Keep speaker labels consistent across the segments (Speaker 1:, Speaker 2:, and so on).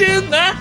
Speaker 1: Podcast na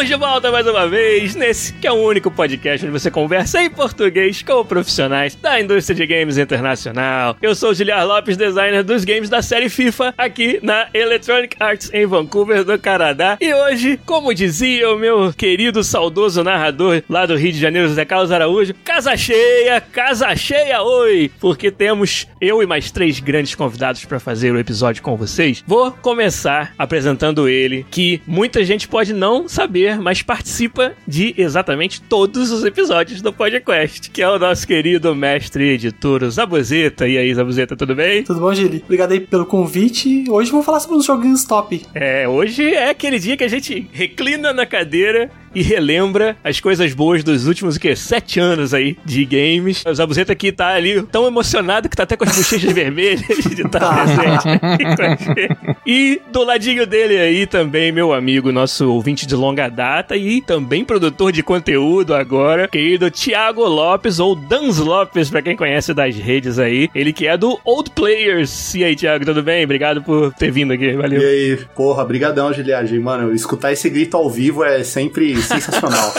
Speaker 1: Estamos de volta mais uma vez nesse que é o único podcast onde você conversa em português com profissionais da indústria de games internacional. Eu sou o Giliar Lopes, designer dos games da série FIFA, aqui na Electronic Arts em Vancouver, do Canadá. E hoje, como dizia o meu querido saudoso narrador lá do Rio de Janeiro, José Carlos Araújo, casa cheia, casa cheia, oi! Porque temos eu e mais três grandes convidados para fazer o episódio com vocês. Vou começar apresentando ele, que muita gente pode não saber mas participa de exatamente todos os episódios do podcast, que é o nosso querido mestre editor Zabuzeta. E aí, Zabuzeta, tudo bem?
Speaker 2: Tudo bom, Gili? Obrigado aí pelo convite. Hoje vamos falar sobre os joguinhos top.
Speaker 1: É, hoje é aquele dia que a gente reclina na cadeira e relembra as coisas boas dos últimos, o quê? Sete anos aí de games. O Zabuzeta aqui tá ali tão emocionado que tá até com as bochechas vermelhas de estar tá presente. e do ladinho dele aí também, meu amigo, nosso ouvinte de longa data e também produtor de conteúdo agora, querido Thiago Lopes, ou Dans Lopes, pra quem conhece das redes aí. Ele que é do Old Players. E aí, Thiago, tudo bem? Obrigado por ter vindo aqui, valeu.
Speaker 3: E aí, porra, brigadão, Giliagem. Mano, escutar esse grito ao vivo é sempre sensacional.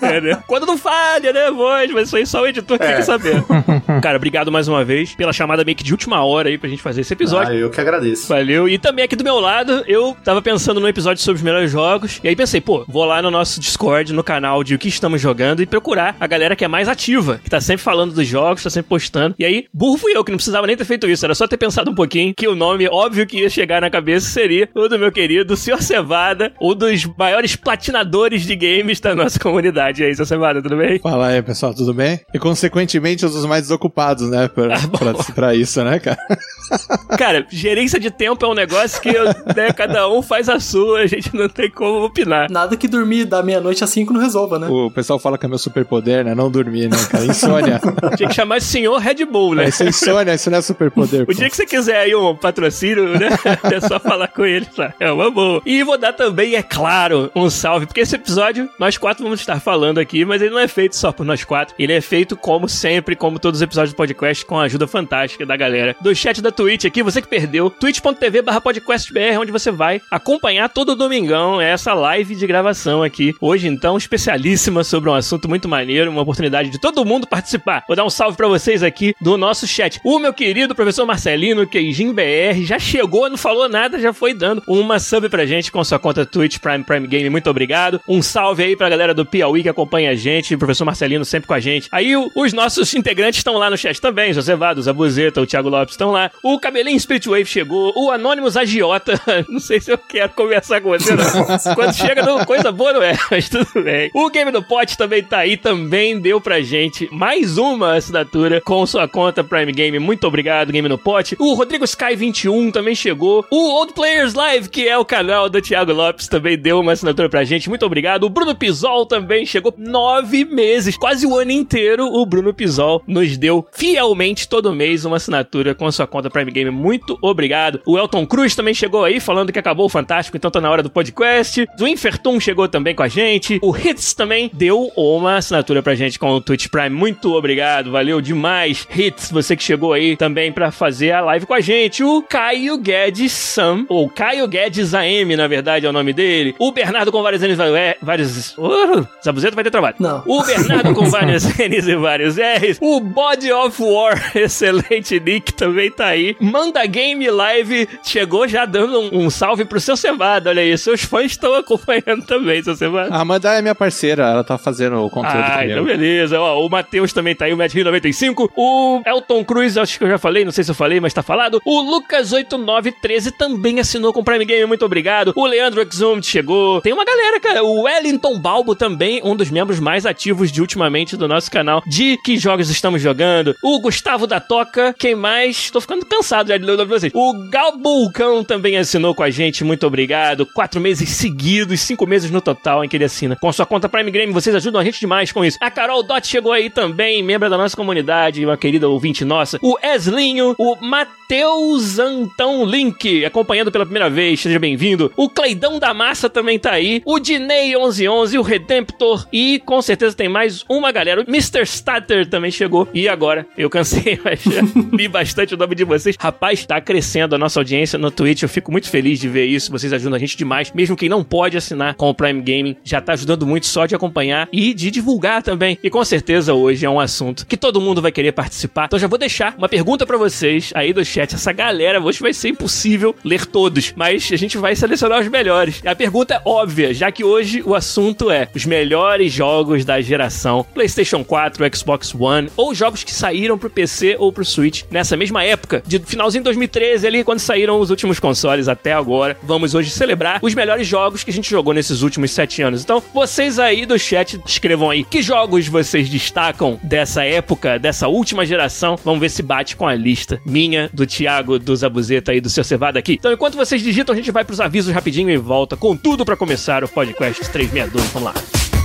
Speaker 1: É, né? Quando não falha, né, voz? Mas isso aí só o editor é. quer saber. Cara, obrigado mais uma vez pela chamada meio que de última hora aí pra gente fazer esse episódio.
Speaker 3: Ah, eu que agradeço.
Speaker 1: Valeu. E também aqui do meu lado, eu tava pensando no episódio sobre os melhores jogos. E aí pensei, pô, vou lá no nosso Discord, no canal de o que estamos jogando e procurar a galera que é mais ativa, que tá sempre falando dos jogos, tá sempre postando. E aí, burro fui eu, que não precisava nem ter feito isso, era só ter pensado um pouquinho que o nome óbvio que ia chegar na cabeça seria o do meu querido Sr. Cevada, um dos maiores platinadores de games da nossa comunidade. E aí, Sr. Cevada, tudo bem?
Speaker 4: Fala aí, pessoal, tudo bem? E consequentemente, dos mais desocupados, né? Pra, ah, pra, pra, isso, né, cara?
Speaker 1: Cara, gerência de tempo é um negócio que né, cada um faz a sua, a gente não tem como opinar.
Speaker 2: Nada que dormir da meia-noite a cinco não resolva, né?
Speaker 4: O pessoal fala que é meu superpoder, né? Não dormir, né, cara? Insônia.
Speaker 1: Tinha que chamar de senhor Red Bull, né?
Speaker 4: É, isso é insônia, isso não é superpoder.
Speaker 1: O dia que você quiser aí um patrocínio, né? É só falar com ele, tá? É uma boa. E vou dar também, é claro, um salve, porque esse episódio nós quatro vamos estar falando aqui, mas ele não é feito só por nós quatro. Ele é feito, como sempre, como todos os episódios do podcast, com a ajuda fantástica da galera do chat da Twitch aqui, você que perdeu, twitch.tv podcastbr, onde você vai acompanhar todo domingão essa live de gravação aqui. Hoje, então, especialíssima sobre um assunto muito maneiro, uma oportunidade de todo mundo participar. Vou dar um salve para vocês aqui do nosso chat. O meu querido professor Marcelino, Queijinho BR, já chegou, não falou nada, já foi dando uma sub pra gente com sua conta Twitch Prime Prime Game. Muito obrigado. Um salve aí pra galera do Piauí que acompanha a gente, o professor Marcelino sempre com a gente. Aí o, os nossos integrantes estão lá no chat também, José Vado, Zabuzeta, o Thiago Lopes estão lá. O Cabelinho Spiritwave chegou, o Anônimos Agiota, não sei se eu quero conversar com você não. Quando chega no coisa boa não é, mas tudo bem. O Game do Pot também tá aí, também deu pra gente mais uma assinatura com sua conta Prime Game. Muito obrigado, Game no Pot. O Rodrigo Sky 21 também chegou. O Old Players Live, que é o canal do Thiago Lopes, também deu uma assinatura pra gente. Muito obrigado. O Bruno Pisol também chegou nove meses, quase o ano inteiro. O Bruno Pisol nos deu fielmente todo mês uma assinatura com sua conta Prime Game. Muito obrigado. O Elton Cruz também chegou aí falando que acabou o Fantástico, então tá na hora do podcast. O Infertum chegou também com a gente. O Hits também deu uma assinatura pra gente com o Twitch Prime. Muito obrigado, valeu demais. Hits, você que chegou aí também pra fazer a live com a gente. O Caio Guedes Sam, ou Caio Guedes AM, na verdade é o nome dele. O Bernardo com vários N's, vários... Uh, Vai ter trabalho.
Speaker 2: Não.
Speaker 1: O Bernardo com vários N's e vários R's. O Body of War, excelente nick, também tá aí. Manda Game Live chegou já dando um, um salve pro seu Cevada. Olha aí, seus fãs estão acompanhando também, seu Cevada.
Speaker 4: A Amanda é minha parceira, ela tá fazendo o conteúdo
Speaker 1: ah,
Speaker 4: comigo.
Speaker 1: então beleza. Ó, o Matheus também tá aí, o Matt 95. O Elton Cruz, acho que eu já falei, não sei se eu falei, mas tá falado. O Lucas8913 também assinou com Prime Game, muito obrigado. O Leandro Exum chegou. Tem uma galera, cara. O Wellington Balbo também, um um dos membros mais ativos de ultimamente do nosso canal de que jogos estamos jogando. O Gustavo da Toca, quem mais? Tô ficando cansado já de ler vocês. O Galbulcão também assinou com a gente, muito obrigado. Quatro meses seguidos, cinco meses no total em que ele assina. Com sua conta Prime Game, vocês ajudam a gente demais com isso. A Carol Dot chegou aí também, membro da nossa comunidade, uma querida ouvinte nossa. O Eslinho, o Matheus Antão Link, acompanhando pela primeira vez, seja bem-vindo. O Cleidão da Massa também tá aí. O Dinei1111, o Redemptor. E com certeza tem mais uma galera. O Mr. Statter também chegou. E agora, eu cansei, mas já li bastante o nome de vocês. Rapaz, tá crescendo a nossa audiência no Twitch. Eu fico muito feliz de ver isso. Vocês ajudam a gente demais. Mesmo quem não pode assinar com o Prime Gaming, já tá ajudando muito só de acompanhar e de divulgar também. E com certeza hoje é um assunto que todo mundo vai querer participar. Então já vou deixar uma pergunta para vocês aí do chat. Essa galera, hoje vai ser impossível ler todos, mas a gente vai selecionar os melhores. E a pergunta é óbvia, já que hoje o assunto é os melhores jogos da geração PlayStation 4, Xbox One ou jogos que saíram pro PC ou pro Switch nessa mesma época, de finalzinho de 2013 ali, quando saíram os últimos consoles até agora. Vamos hoje celebrar os melhores jogos que a gente jogou nesses últimos sete anos. Então, vocês aí do chat, escrevam aí que jogos vocês destacam dessa época, dessa última geração. Vamos ver se bate com a lista minha, do Thiago, do Zabuzeta e do seu Cevada aqui. Então, enquanto vocês digitam, a gente vai pros avisos rapidinho e volta com tudo para começar o podcast 362. Vamos lá.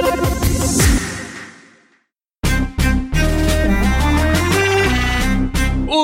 Speaker 1: Thank you.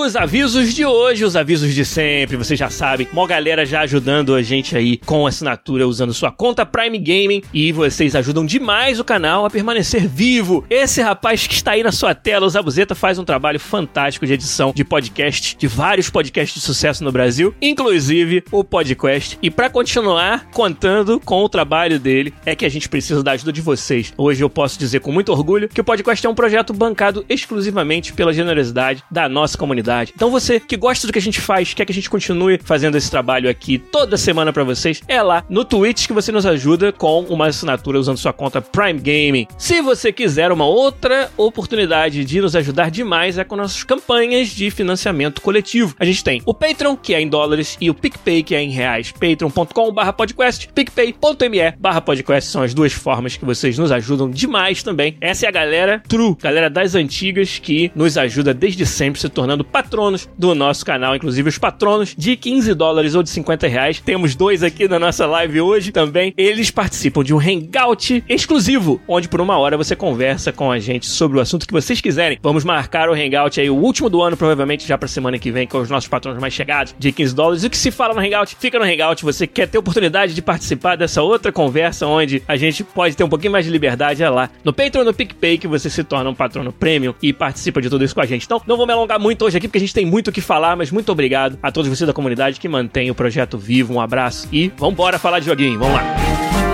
Speaker 1: Os avisos de hoje, os avisos de sempre, vocês já sabem. Uma galera já ajudando a gente aí com assinatura usando sua conta Prime Gaming e vocês ajudam demais o canal a permanecer vivo. Esse rapaz que está aí na sua tela, o Zabuzeta, faz um trabalho fantástico de edição de podcast, de vários podcasts de sucesso no Brasil, inclusive o podcast. E para continuar contando com o trabalho dele, é que a gente precisa da ajuda de vocês. Hoje eu posso dizer com muito orgulho que o podcast é um projeto bancado exclusivamente pela generosidade da nossa comunidade então você que gosta do que a gente faz, quer que a gente continue fazendo esse trabalho aqui toda semana para vocês, é lá no Twitch que você nos ajuda com uma assinatura usando sua conta Prime Gaming. Se você quiser uma outra oportunidade de nos ajudar demais é com nossas campanhas de financiamento coletivo. A gente tem o Patreon, que é em dólares, e o PicPay, que é em reais. patreon.com/podcast, picpay.me/podcast são as duas formas que vocês nos ajudam demais também. Essa é a galera true, galera das antigas que nos ajuda desde sempre se tornando patronos do nosso canal, inclusive os patronos de 15 dólares ou de 50 reais. Temos dois aqui na nossa live hoje também. Eles participam de um hangout exclusivo, onde por uma hora você conversa com a gente sobre o assunto que vocês quiserem. Vamos marcar o hangout aí, o último do ano, provavelmente já pra semana que vem, com os nossos patronos mais chegados, de 15 dólares. O que se fala no hangout, fica no hangout. Você quer ter oportunidade de participar dessa outra conversa, onde a gente pode ter um pouquinho mais de liberdade, é lá no Patreon, no PicPay, que você se torna um patrono premium e participa de tudo isso com a gente. Então, não vou me alongar muito hoje aqui, porque a gente tem muito o que falar, mas muito obrigado a todos vocês da comunidade que mantém o projeto vivo. Um abraço e vambora falar de joguinho. Vamos lá.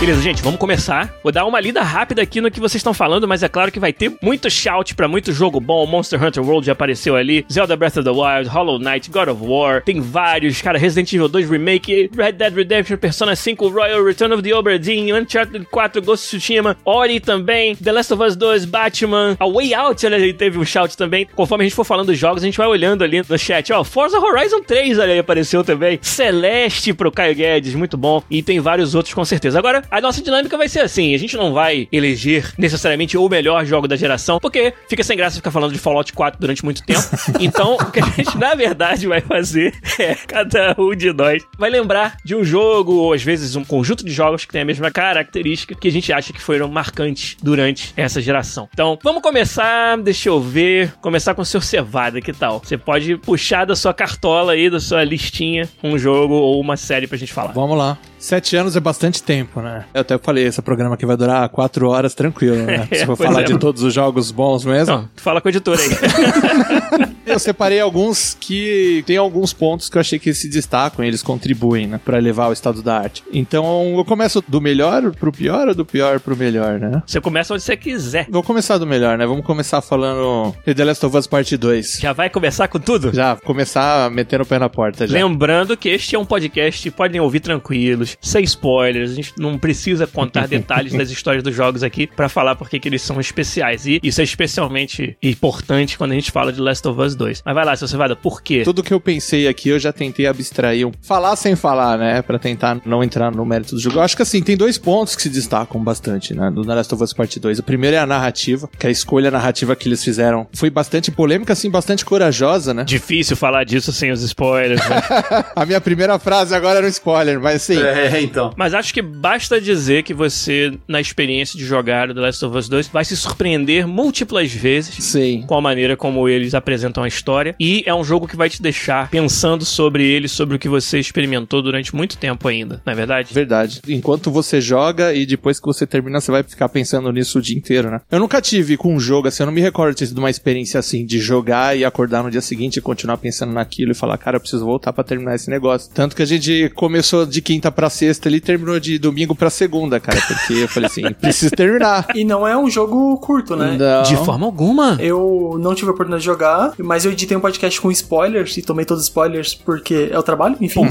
Speaker 1: Beleza, gente, vamos começar. Vou dar uma lida rápida aqui no que vocês estão falando, mas é claro que vai ter muito shout pra muito jogo bom. Monster Hunter World já apareceu ali, Zelda Breath of the Wild, Hollow Knight, God of War, tem vários, cara, Resident Evil 2 Remake, Red Dead Redemption, Persona 5, Royal Return of the Obra Dinn, Uncharted 4, Ghost of Tsushima, Ori também, The Last of Us 2, Batman, A Way Out, ele teve um shout também. Conforme a gente for falando dos jogos, a gente vai olhando ali no chat. Ó, Forza Horizon 3 ali apareceu também, Celeste pro Caio Guedes, muito bom, e tem vários outros com certeza. Agora, a nossa dinâmica vai ser assim: a gente não vai eleger necessariamente o melhor jogo da geração, porque fica sem graça ficar falando de Fallout 4 durante muito tempo. Então, o que a gente na verdade vai fazer é cada um de nós vai lembrar de um jogo, ou às vezes um conjunto de jogos que tem a mesma característica que a gente acha que foram marcantes durante essa geração. Então, vamos começar, deixa eu ver, começar com o seu Cevada, que tal? Você pode puxar da sua cartola aí, da sua listinha, um jogo ou uma série pra gente falar.
Speaker 4: Vamos lá. Sete anos é bastante tempo, né? Eu até falei, esse programa aqui vai durar quatro horas tranquilo, né? Se for falar
Speaker 1: é.
Speaker 4: de todos os jogos bons mesmo.
Speaker 1: Não, fala com o editor aí.
Speaker 4: Eu separei alguns que tem alguns pontos que eu achei que se destacam, eles contribuem, né, para elevar o estado da arte. Então, eu começo do melhor pro pior ou do pior pro melhor, né?
Speaker 1: Você começa onde você quiser.
Speaker 4: Vou começar do melhor, né? Vamos começar falando de The Last of Us Parte 2.
Speaker 1: Já vai começar com tudo?
Speaker 4: Já, começar metendo o pé na porta já.
Speaker 1: Lembrando que este é um podcast, podem ouvir tranquilos, sem spoilers, a gente não precisa contar detalhes das histórias dos jogos aqui pra falar porque que eles são especiais. E isso é especialmente importante quando a gente fala de Last of Us 2. Mas vai lá, seu Cevada, por quê?
Speaker 4: Tudo que eu pensei aqui, eu já tentei abstrair. um- Falar sem falar, né? Pra tentar não entrar no mérito do jogo. Eu acho que assim, tem dois pontos que se destacam bastante, né? Do The Last of Us Part 2. O primeiro é a narrativa, que a escolha narrativa que eles fizeram foi bastante polêmica, assim, bastante corajosa, né?
Speaker 1: Difícil falar disso sem os spoilers, né?
Speaker 4: A minha primeira frase agora era um spoiler, mas assim.
Speaker 3: É, então.
Speaker 1: Mas acho que basta dizer que você, na experiência de jogar o The Last of Us 2, vai se surpreender múltiplas vezes
Speaker 4: Sim.
Speaker 1: com a maneira como eles apresentam a história. E é um jogo que vai te deixar pensando sobre ele, sobre o que você experimentou durante muito tempo ainda, não é verdade?
Speaker 4: Verdade. Enquanto você joga e depois que você termina, você vai ficar pensando nisso o dia inteiro, né? Eu nunca tive com um jogo assim, eu não me recordo de ter tido uma experiência assim, de jogar e acordar no dia seguinte e continuar pensando naquilo e falar, cara, eu preciso voltar pra terminar esse negócio. Tanto que a gente começou de quinta pra sexta ali terminou de domingo pra segunda, cara, porque eu falei assim, preciso terminar.
Speaker 2: E não é um jogo curto, né?
Speaker 4: Não.
Speaker 1: De forma alguma.
Speaker 2: Eu não tive a oportunidade de jogar, mas eu editei um podcast com spoilers e tomei todos os spoilers porque é o trabalho, enfim.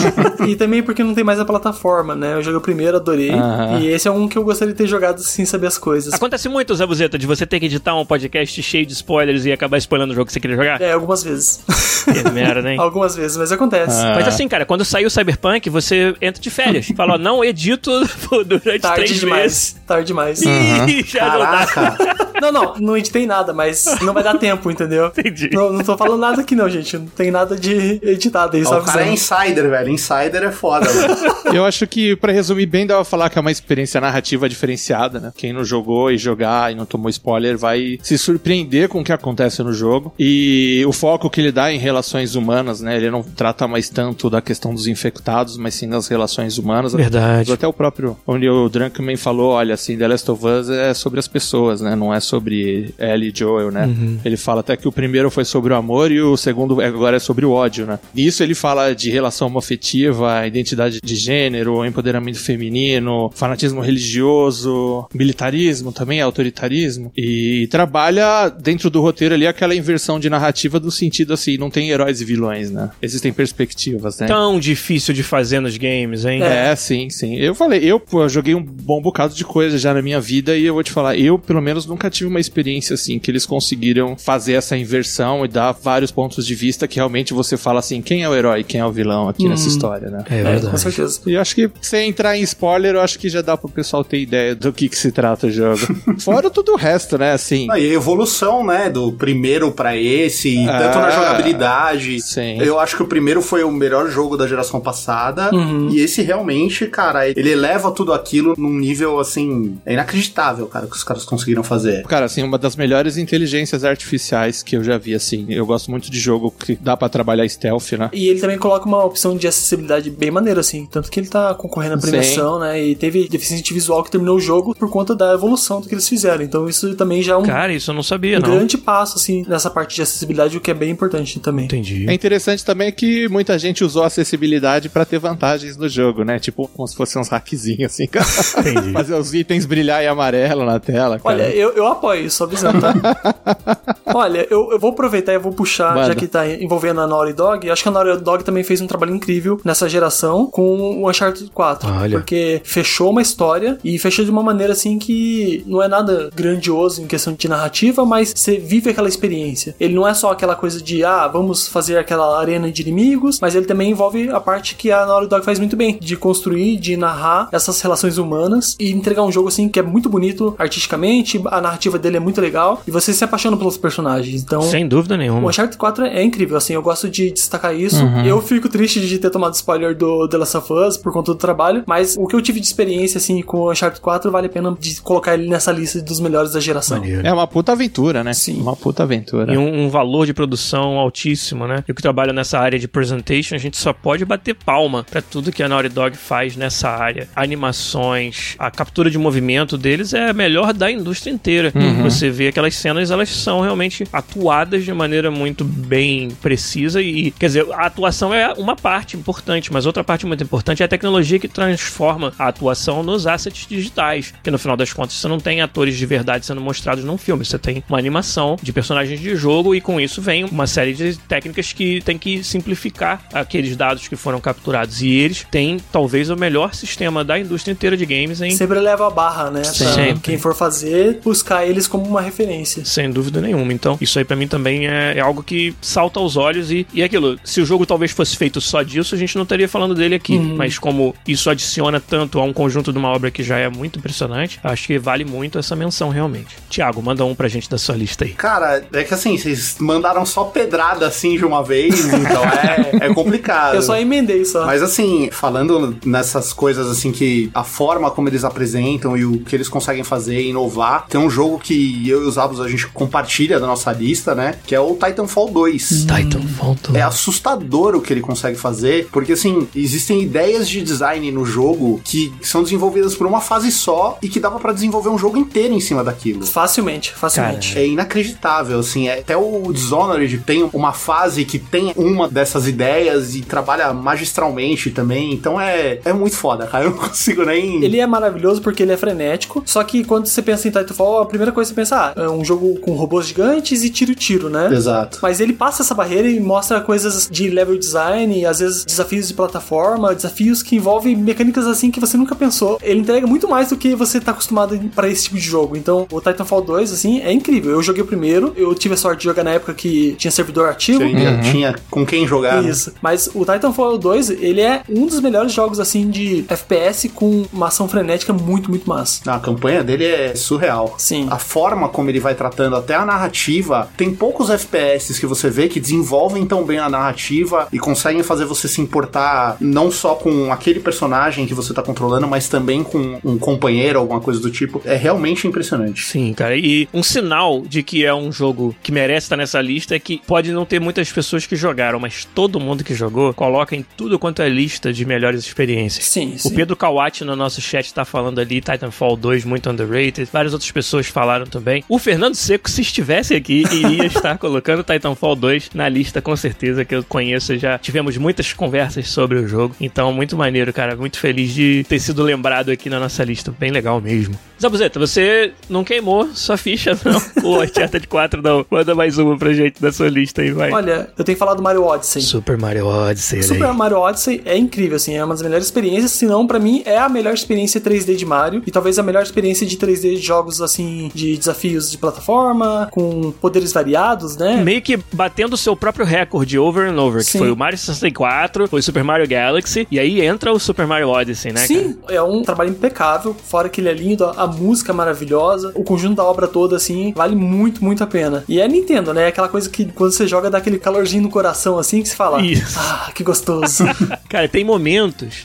Speaker 2: e também porque não tem mais a plataforma, né? Eu joguei o primeiro, adorei. E esse é um que eu gostaria de ter jogado sem saber as coisas.
Speaker 1: Acontece muito, Zé Buzeta, de você ter que editar um podcast cheio de spoilers e acabar spoilando o jogo que você queria jogar?
Speaker 2: É, algumas vezes.
Speaker 1: Que merda, hein?
Speaker 2: algumas vezes, mas acontece.
Speaker 1: Mas assim, cara, quando sair o Cyberpunk, você entra de férias. Fala, ó, não edito durante
Speaker 2: Tarde
Speaker 1: três
Speaker 2: demais.
Speaker 1: meses.
Speaker 2: Tarde demais.
Speaker 1: Ih, já não dá.
Speaker 3: Caraca.
Speaker 2: Não, não, não editei nada, mas não vai dar tempo, entendeu?
Speaker 1: Entendi.
Speaker 2: Não, não tô falando nada aqui não, gente. Não tem nada de editado aí, só
Speaker 3: o cara é
Speaker 2: avisando.
Speaker 3: insider, velho. Insider é foda, velho.
Speaker 4: Eu acho que, pra resumir bem, dá pra falar que é uma experiência narrativa diferenciada, né? Quem não jogou e jogar e não tomou spoiler vai se surpreender com o que acontece no jogo. E o foco que ele dá em relações humanas, né? Ele não trata mais tanto da questão dos infectados, mas sim das relações humanas.
Speaker 1: Verdade.
Speaker 4: Até o próprio, onde o Drunkman falou, olha, assim, The Last of Us é sobre as pessoas, né? Não é sobre Ellie e Joel, né? Ele fala até que o primeiro foi sobre o amor e o segundo agora é sobre o ódio, né? E isso ele fala de relação homoafetiva, identidade de gênero, empoderamento feminino, fanatismo religioso, militarismo também, autoritarismo. E trabalha dentro do roteiro ali aquela inversão de narrativa do sentido assim, não tem heróis e vilões, né? Existem perspectivas, né?
Speaker 1: Tão difícil de fazer nos games, hein?
Speaker 4: É, sim, sim. Eu falei, eu pô, joguei um bom bocado de coisa já na minha vida e eu vou te falar, eu pelo menos nunca tive uma experiência assim que eles conseguiram fazer essa inversão e dar vários pontos de vista que realmente você fala assim, quem é o herói, quem é o vilão aqui nessa história, né?
Speaker 1: É
Speaker 2: É, com certeza.
Speaker 4: E eu acho que sem entrar em spoiler, eu acho que já dá pro pessoal ter ideia do que que se trata o jogo. Fora tudo o resto, né, assim.
Speaker 3: Ah, e a evolução, né, do primeiro pra esse, e tanto na
Speaker 4: Ah,
Speaker 3: jogabilidade.
Speaker 4: sim.
Speaker 3: Eu acho que o primeiro foi o melhor jogo da geração passada. E esse realmente, cara, ele eleva tudo aquilo num nível, assim, é inacreditável, cara, que os caras conseguiram fazer.
Speaker 4: Cara, assim, uma das melhores inteligências artificiais que eu já vi, assim. Eu gosto muito de jogo que dá pra trabalhar stealth, né?
Speaker 2: E ele também coloca uma opção de acessibilidade bem maneira, assim. Tanto que ele tá concorrendo à premiação, né? E teve deficiente visual que terminou o jogo por conta da evolução do que eles fizeram. Então isso também já é um,
Speaker 1: Cara, isso eu não sabia,
Speaker 2: um
Speaker 1: não.
Speaker 2: grande passo, assim, nessa parte de acessibilidade, o que é bem importante também.
Speaker 1: Entendi.
Speaker 4: É interessante também que muita gente usou a acessibilidade pra ter vantagens no jogo, né? Tipo, como se fossem uns hackzinhos, assim.
Speaker 1: Entendi.
Speaker 4: Fazer os itens brilhar em amarelo na tela, cara.
Speaker 2: Olha, eu, eu apoio isso, avisando, tá? Olha, eu, eu vou aproveitar e vou puxar,
Speaker 4: Manda.
Speaker 2: já que tá envolvendo a Naughty Dog. Acho que a Naughty Dog também fez um trabalho incrível nessa geração com o Uncharted 4.
Speaker 1: Olha.
Speaker 2: Porque fechou uma história e fechou de uma maneira assim que não é nada grandioso em questão de narrativa, mas você vive aquela experiência. Ele não é só aquela coisa de, ah, vamos fazer aquela arena de inimigos, mas ele também envolve a parte que a Naughty Dog faz muito bem, de construir, de narrar essas relações humanas e entregar um jogo assim que é muito bonito artisticamente, a narrativa dele é muito legal e você se apaixona pelos personagens. Então,
Speaker 1: Sem dúvida
Speaker 2: o
Speaker 1: nenhuma.
Speaker 2: Uncharted 4 é incrível, assim, eu gosto de destacar isso.
Speaker 1: Uhum.
Speaker 2: Eu fico triste de ter tomado spoiler do The Last of Us por conta do trabalho, mas o que eu tive de experiência, assim, com o Uncharted 4 vale a pena de colocar ele nessa lista dos melhores da geração.
Speaker 1: Maneiro.
Speaker 4: É uma puta aventura, né?
Speaker 2: Sim.
Speaker 4: Uma puta aventura.
Speaker 1: E um, um valor de produção altíssimo, né? Eu que trabalho nessa área de presentation, a gente só pode bater palma pra tudo que a Naughty Dog faz nessa área. Animações, a captura de movimento deles é a melhor da indústria inteira. Você vê aquelas cenas, elas são realmente atuadas de maneira muito bem precisa e, quer dizer, a atuação é uma parte importante, mas outra parte muito importante é a tecnologia que transforma a atuação nos assets digitais, que no final das contas você não tem atores de verdade sendo mostrados num filme, você tem uma animação de personagens de jogo e com isso vem uma série de técnicas que tem que simplificar aqueles dados que foram capturados e eles têm talvez o melhor sistema da indústria inteira de games em
Speaker 2: Sempre leva a barra, né? Pra
Speaker 1: Sempre.
Speaker 2: quem for fazer, buscar eles como uma referência.
Speaker 1: sem dúvida nenhuma. Então, isso aí pra mim também também é, é algo que salta aos olhos e, e é aquilo, se o jogo talvez fosse feito só disso, a gente não estaria falando dele aqui.
Speaker 2: Uhum.
Speaker 1: Mas como isso adiciona tanto a um conjunto de uma obra que já é muito impressionante, acho que vale muito essa menção realmente. Tiago, manda um pra gente da sua lista aí.
Speaker 3: Cara, é que assim, vocês mandaram só pedrada assim de uma vez, então é, é complicado.
Speaker 2: Eu só emendei só.
Speaker 3: Mas assim, falando nessas coisas assim que a forma como eles apresentam e o que eles conseguem fazer e inovar, tem um jogo que eu e os Abos a gente compartilha da nossa lista, né? Que é o Titanfall 2.
Speaker 1: Titanfall 2.
Speaker 3: É assustador o que ele consegue fazer, porque assim, existem ideias de design no jogo que são desenvolvidas por uma fase só e que dava pra desenvolver um jogo inteiro em cima daquilo.
Speaker 2: Facilmente, facilmente.
Speaker 3: É inacreditável, assim. é- Até o Dishonored tem uma fase que tem uma dessas ideias e trabalha magistralmente também. Então é, é muito foda, cara. Eu não consigo nem.
Speaker 2: Ele é maravilhoso porque ele é frenético, só que quando você pensa em Titanfall, a primeira coisa que você pensa, ah, é um jogo com robôs gigantes e tiro-tiro, né?
Speaker 3: Exato.
Speaker 2: Mas ele passa essa barreira e mostra coisas de level design, e às vezes desafios de plataforma, desafios que envolvem mecânicas assim que você nunca pensou. Ele entrega muito mais do que você tá acostumado para esse tipo de jogo. Então, o Titanfall 2, assim, é incrível. Eu joguei o primeiro, eu tive a sorte de jogar na época que tinha servidor ativo.
Speaker 3: Que ainda tinha com quem jogar. né?
Speaker 2: Isso. Mas o Titanfall 2, ele é um dos melhores jogos, assim, de FPS com uma ação frenética muito, muito massa.
Speaker 3: A campanha dele é surreal.
Speaker 2: Sim.
Speaker 3: A forma como ele vai tratando até a narrativa, tem poucos FPS que você vê que desenvolvem tão bem a narrativa e conseguem fazer você se importar não só com aquele personagem que você tá controlando, mas também com um companheiro, alguma coisa do tipo. É realmente impressionante.
Speaker 1: Sim, cara. E um sinal de que é um jogo que merece estar nessa lista é que pode não ter muitas pessoas que jogaram, mas todo mundo que jogou coloca em tudo quanto é lista de melhores experiências.
Speaker 2: Sim,
Speaker 1: O
Speaker 2: sim.
Speaker 1: Pedro Kawati no nosso chat tá falando ali Titanfall 2 muito underrated. Várias outras pessoas falaram também. O Fernando Seco, se estivesse aqui, iria estar colocando Titanfall 2 na lista, com certeza, que eu conheço. Já tivemos muitas conversas sobre o jogo. Então, muito maneiro, cara. Muito feliz de ter sido lembrado aqui na nossa lista. Bem legal mesmo. Zabuzeta, você não queimou sua ficha, não. O Uncharted 4 não. Manda mais uma pra gente da sua lista aí, vai.
Speaker 2: Olha, eu tenho que falar do Mario Odyssey.
Speaker 1: Super Mario Odyssey,
Speaker 2: Super
Speaker 1: aí.
Speaker 2: Mario Odyssey é incrível, assim, é uma das melhores experiências, se não, pra mim, é a melhor experiência 3D de Mario e talvez a melhor experiência de 3D de jogos, assim, de desafios de plataforma, com poderes variados, né?
Speaker 1: meio que batendo o seu próprio recorde over and over, que
Speaker 2: Sim.
Speaker 1: foi o Mario 64, foi o Super Mario Galaxy, e aí entra o Super Mario Odyssey, né,
Speaker 2: Sim, é um trabalho impecável, fora que ele é lindo, a música é maravilhosa, o conjunto da obra toda, assim, vale muito, muito a pena. E é Nintendo, né? Aquela coisa que quando você joga dá aquele calorzinho no coração, assim, que se fala,
Speaker 1: Isso.
Speaker 2: ah, que gostoso.
Speaker 1: cara? Cara, tem momentos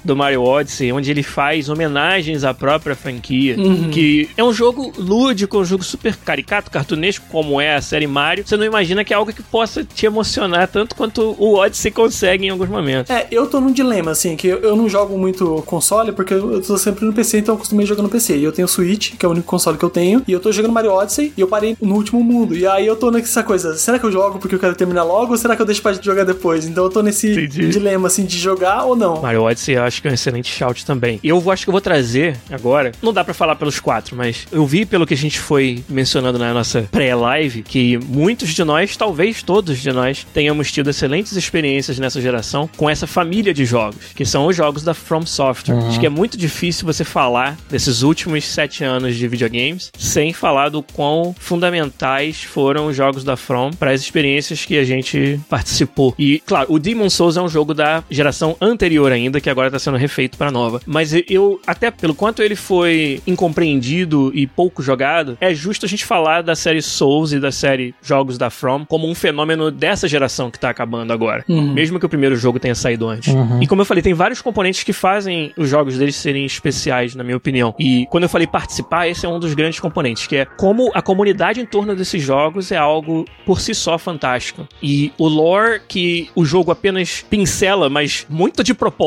Speaker 1: do Mario Odyssey onde ele faz homenagens à própria franquia,
Speaker 2: Uhum.
Speaker 1: que é um jogo lúdico, um jogo super caricato, cartunesco, como é a série Mario. Você não imagina que é algo que possa te emocionar tanto quanto o Odyssey consegue em alguns momentos.
Speaker 2: É, eu tô num dilema, assim, que eu, eu não jogo muito console, porque eu, eu tô sempre no PC, então eu acostumei jogar no PC. E eu tenho o Switch, que é o único console que eu tenho, e eu tô jogando Mario Odyssey, e eu parei no último mundo. E aí eu tô nessa coisa, será que eu jogo porque eu quero terminar logo, ou será que eu deixo pra jogar depois? Então eu tô nesse
Speaker 1: Entendi.
Speaker 2: dilema, assim, de jogar ou não.
Speaker 1: Mario Odyssey acho que é um excelente shout também. E eu vou- acho que eu vou trazer agora, não dá pra falar pelos quatro, mas eu vi pelo que a gente foi mencionando na nossa pré-live que muitos de nós, talvez todos de nós, tenhamos tido excelentes experiências nessa geração com essa família de jogos, que são os jogos da From Software. Acho que é muito difícil você falar desses últimos sete anos de videogames sem falar do quão fundamentais foram os jogos da From para as experiências que a gente participou. E, claro, o Demon Souls é um jogo da geração anterior ainda, que agora está sendo refeito para nova. Mas eu, até pelo quanto ele foi incompreendido e pouco jogado, é justo a gente falar da série Souls e da série jogos da From como um fenômeno dessa geração que tá acabando agora. Mesmo que o primeiro jogo tenha saído antes. E como eu falei, tem vários componentes que fazem os jogos deles serem especiais, na minha opinião. E quando eu falei participar, esse é um dos grandes componentes, que é como a comunidade em torno desses jogos é algo por si só fantástico. E o lore que o jogo apenas pincela, mas muito de propósito,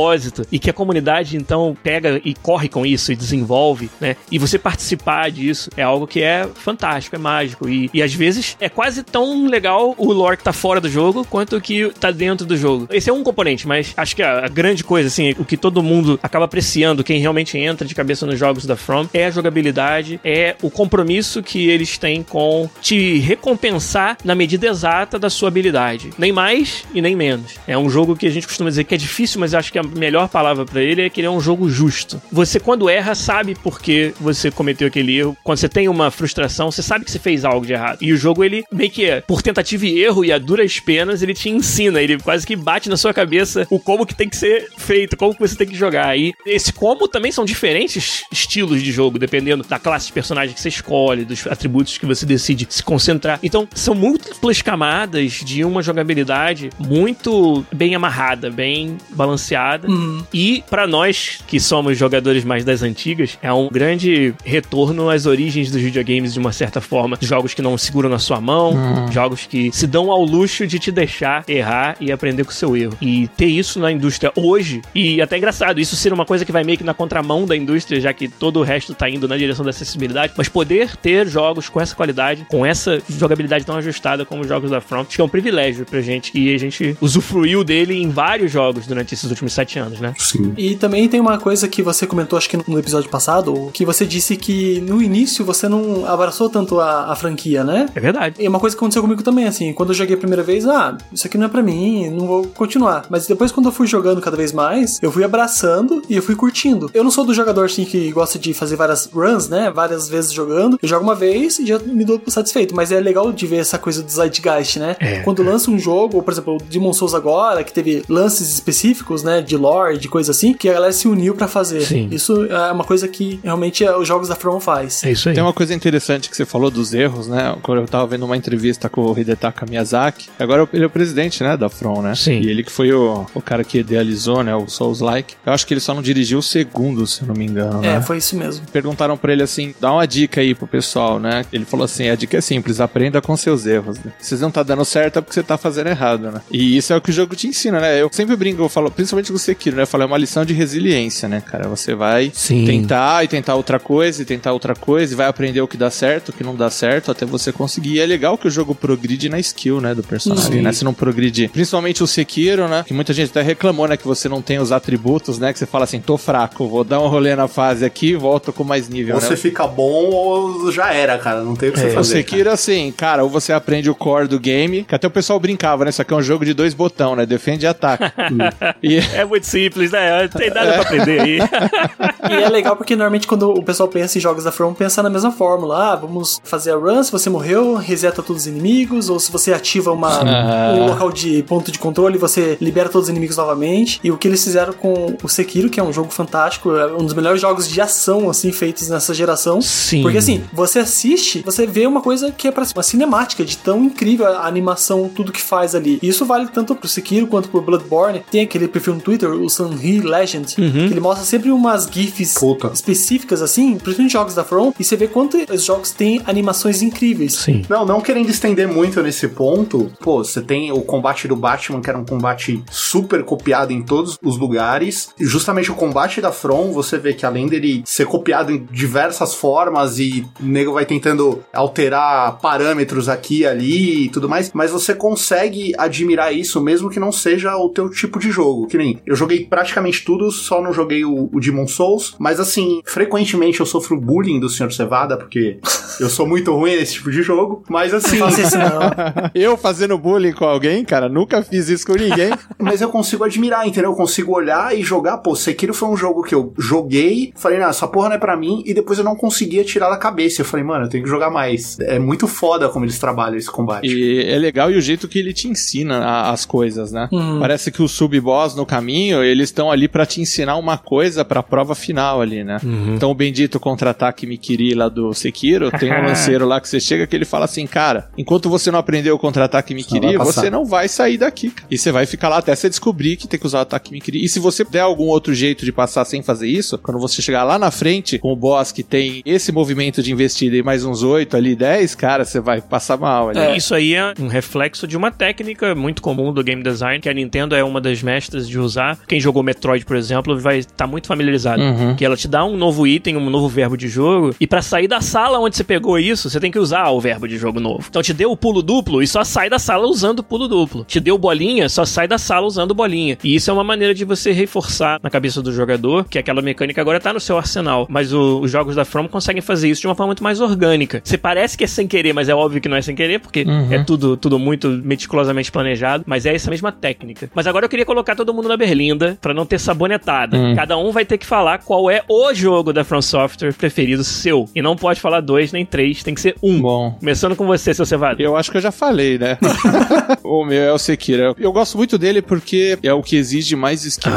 Speaker 1: e que a comunidade então pega e corre com isso e desenvolve, né? E você participar disso é algo que é fantástico, é mágico. E, e às vezes é quase tão legal o lore que tá fora do jogo quanto o que tá dentro do jogo. Esse é um componente, mas acho que a, a grande coisa, assim, o que todo mundo acaba apreciando, quem realmente entra de cabeça nos jogos da From, é a jogabilidade, é o compromisso que eles têm com te recompensar na medida exata da sua habilidade. Nem mais e nem menos. É um jogo que a gente costuma dizer que é difícil difícil, mas acho que a melhor palavra pra ele é que ele é um jogo justo. Você, quando erra, sabe por que você cometeu aquele erro. Quando você tem uma frustração, você sabe que você fez algo de errado. E o jogo, ele meio que, é, por tentativa e erro e a duras penas, ele te ensina, ele quase que bate na sua cabeça o como que tem que ser feito, como que você tem que jogar. E esse como também são diferentes estilos de jogo, dependendo da classe de personagem que você escolhe, dos atributos que você decide se concentrar. Então, são múltiplas camadas de uma jogabilidade muito bem amarrada, bem balanceada. E para nós que somos jogadores mais das antigas, é um grande retorno às origens dos videogames de uma certa forma. Jogos que não seguram na sua mão, jogos que se dão ao luxo de te deixar errar e aprender com o seu erro. E ter isso na indústria hoje, e até é engraçado, isso ser uma coisa que vai meio que na contramão da indústria, já que todo o resto tá indo na direção da acessibilidade, mas poder ter jogos com essa qualidade, com essa jogabilidade tão ajustada como os jogos da From, acho que é um privilégio pra gente e a gente usufruiu dele em vários jogos durante esses últimos sete anos, né?
Speaker 3: Sim.
Speaker 2: E também tem uma coisa que você comentou, acho que no episódio passado, que você disse que no início você não abraçou tanto a, a franquia, né?
Speaker 1: É verdade.
Speaker 2: E uma coisa que aconteceu comigo também, assim, quando eu joguei a primeira vez, ah, isso aqui não é pra mim, não vou continuar. Mas depois, quando eu fui jogando cada vez mais, eu fui abraçando e eu fui curtindo. Eu não sou do jogador, assim, que gosta de fazer várias runs, né? Várias vezes jogando. Eu jogo uma vez e já me dou satisfeito. Mas é legal de ver essa coisa do Zeitgeist, né?
Speaker 1: É.
Speaker 2: Quando lança um jogo, ou, por exemplo, o Demon Souls agora, que teve lances específicos, né? De lore, de coisa assim, que a galera se uniu pra fazer.
Speaker 1: Sim.
Speaker 2: Isso é uma coisa que realmente é, os jogos da From faz.
Speaker 1: É isso aí.
Speaker 4: Tem uma coisa interessante que você falou dos erros, né? Quando eu tava vendo uma entrevista com o Hidetaka Miyazaki, agora ele é o presidente, né, da From, né?
Speaker 1: Sim.
Speaker 4: E ele que foi o, o cara que idealizou, né, o Souls-like. Eu acho que ele só não dirigiu o segundo, se eu não me engano, né?
Speaker 2: É, foi isso mesmo.
Speaker 4: Perguntaram pra ele assim, dá uma dica aí pro pessoal, né? Ele falou assim, a dica é simples, aprenda com seus erros, né? Vocês não tá dando certo é porque você tá fazendo errado, né? E isso é o que o jogo te ensina, né? Eu sempre brinco, eu falo, principalmente com o Sekiro, né? Eu falo, é uma lição de resiliência, né, cara? Você vai
Speaker 1: Sim.
Speaker 4: tentar e tentar outra coisa e tentar outra coisa e vai aprender o que dá certo, o que não dá certo, até você conseguir. E é legal que o jogo progride na skill, né, do personagem,
Speaker 2: Sim.
Speaker 4: né? Se não progride, principalmente o Sekiro, né? Que muita gente até reclamou, né, que você não tem os atributos, né? Que você fala assim, tô fraco, vou dar um rolê na fase aqui e volto com mais nível,
Speaker 3: Ou
Speaker 4: né?
Speaker 3: você fica bom ou já era, cara. Não tem o que você
Speaker 4: O
Speaker 3: fazer.
Speaker 4: Sekiro, assim, cara, ou você aprende o core do game, que até o pessoal brincava, né? Isso aqui é um jogo de dois botão, né? Defende e ataca. e,
Speaker 1: É muito simples, né? Não tem nada pra aprender aí.
Speaker 2: E é legal porque normalmente quando o pessoal pensa em jogos da From, pensa na mesma fórmula. Ah, vamos fazer a run, se você morreu, reseta todos os inimigos, ou se você ativa uma, um local de ponto de controle, você libera todos os inimigos novamente. E o que eles fizeram com o Sekiro, que é um jogo fantástico, é um dos melhores jogos de ação, assim, feitos nessa geração.
Speaker 1: Sim.
Speaker 2: Porque assim, você assiste, você vê uma coisa que é pra uma cinemática, de tão incrível a animação, tudo que faz ali. E isso vale tanto pro Sekiro quanto pro Bloodborne. Tem aquele perfil no Twitter, o Sunri Legend, que ele mostra sempre umas GIFs
Speaker 3: Puta.
Speaker 2: específicas assim, principalmente jogos da From, e você vê quanto os jogos têm animações incríveis.
Speaker 1: Sim.
Speaker 3: Não, não querendo estender muito nesse ponto, pô, você tem o combate do Batman, que era um combate super copiado em todos os lugares. E justamente o combate da From, você vê que além dele ser copiado em diversas formas e o nego vai tentando alterar parâmetros aqui e ali e tudo mais, mas você consegue admirar isso mesmo que não seja o teu tipo de jogo. Que nem eu joguei praticamente tudo, só não joguei o, o Demon Souls, mas assim, frequentemente eu sofro bullying do Sr. Cevada, porque eu sou muito ruim nesse tipo de jogo, mas assim.
Speaker 2: Não isso não.
Speaker 4: eu fazendo bullying com alguém, cara, nunca fiz isso com ninguém.
Speaker 3: Mas eu consigo admirar, entendeu? Eu consigo olhar e jogar. Pô, Sekiro foi um jogo que eu joguei, falei, não, essa porra não é pra mim, e depois eu não conseguia tirar da cabeça. Eu falei, mano, eu tenho que jogar mais. É muito foda como eles trabalham esse combate.
Speaker 4: E é legal e o jeito que ele te ensina a- as coisas, né? Parece que os sub-boss no caminho, eles estão ali pra te ensinar uma coisa pra prova final ali, né? Então o bendito contra-ataque Mikiri lá do Sekiro, tem um lanceiro lá que você chega que ele fala assim, cara, enquanto você não aprender o contra-ataque Mikiri, você não vai sair daqui, cara. E você vai ficar lá até você descobrir que tem que usar o ataque Mikiri. E se você der algum outro jeito de passar sem fazer isso, quando você chegar lá na frente com o boss que tem esse movimento de investida e mais uns 8 ali, 10, cara, você vai passar mal ali.
Speaker 1: Isso aí é um reflexo de uma técnica muito comum do game design, que a Nintendo é uma das mestras de usar. Quem jogou Metroid, por exemplo, vai estar muito familiarizado.
Speaker 4: Uhum.
Speaker 1: Que ela te dá um novo item, um novo verbo de jogo, e pra sair da sala onde você pegou isso, você tem que usar o verbo de jogo novo. Então te deu o pulo duplo e só sai da sala usando o pulo duplo. Te deu bolinha, só sai da sala usando bolinha. E isso é uma maneira de você reforçar na cabeça do jogador que aquela mecânica agora tá no seu arsenal. Mas o- os jogos da From conseguem fazer isso de uma forma muito mais orgânica. Você parece que é sem querer, mas é óbvio que não é sem querer, porque é tudo, tudo muito meticulosamente planejado. Mas é essa mesma técnica. Mas agora eu queria colocar todo todo mundo na berlinda pra não ter sabonetada.
Speaker 4: Hum.
Speaker 1: Cada um vai ter que falar qual é o jogo da From Software preferido seu. E não pode falar dois nem três, tem que ser um.
Speaker 4: Bom,
Speaker 1: Começando com você, seu Cevado.
Speaker 4: eu acho que eu já falei, né? o meu é o Sekiro. Eu gosto muito dele porque é o que exige mais skill.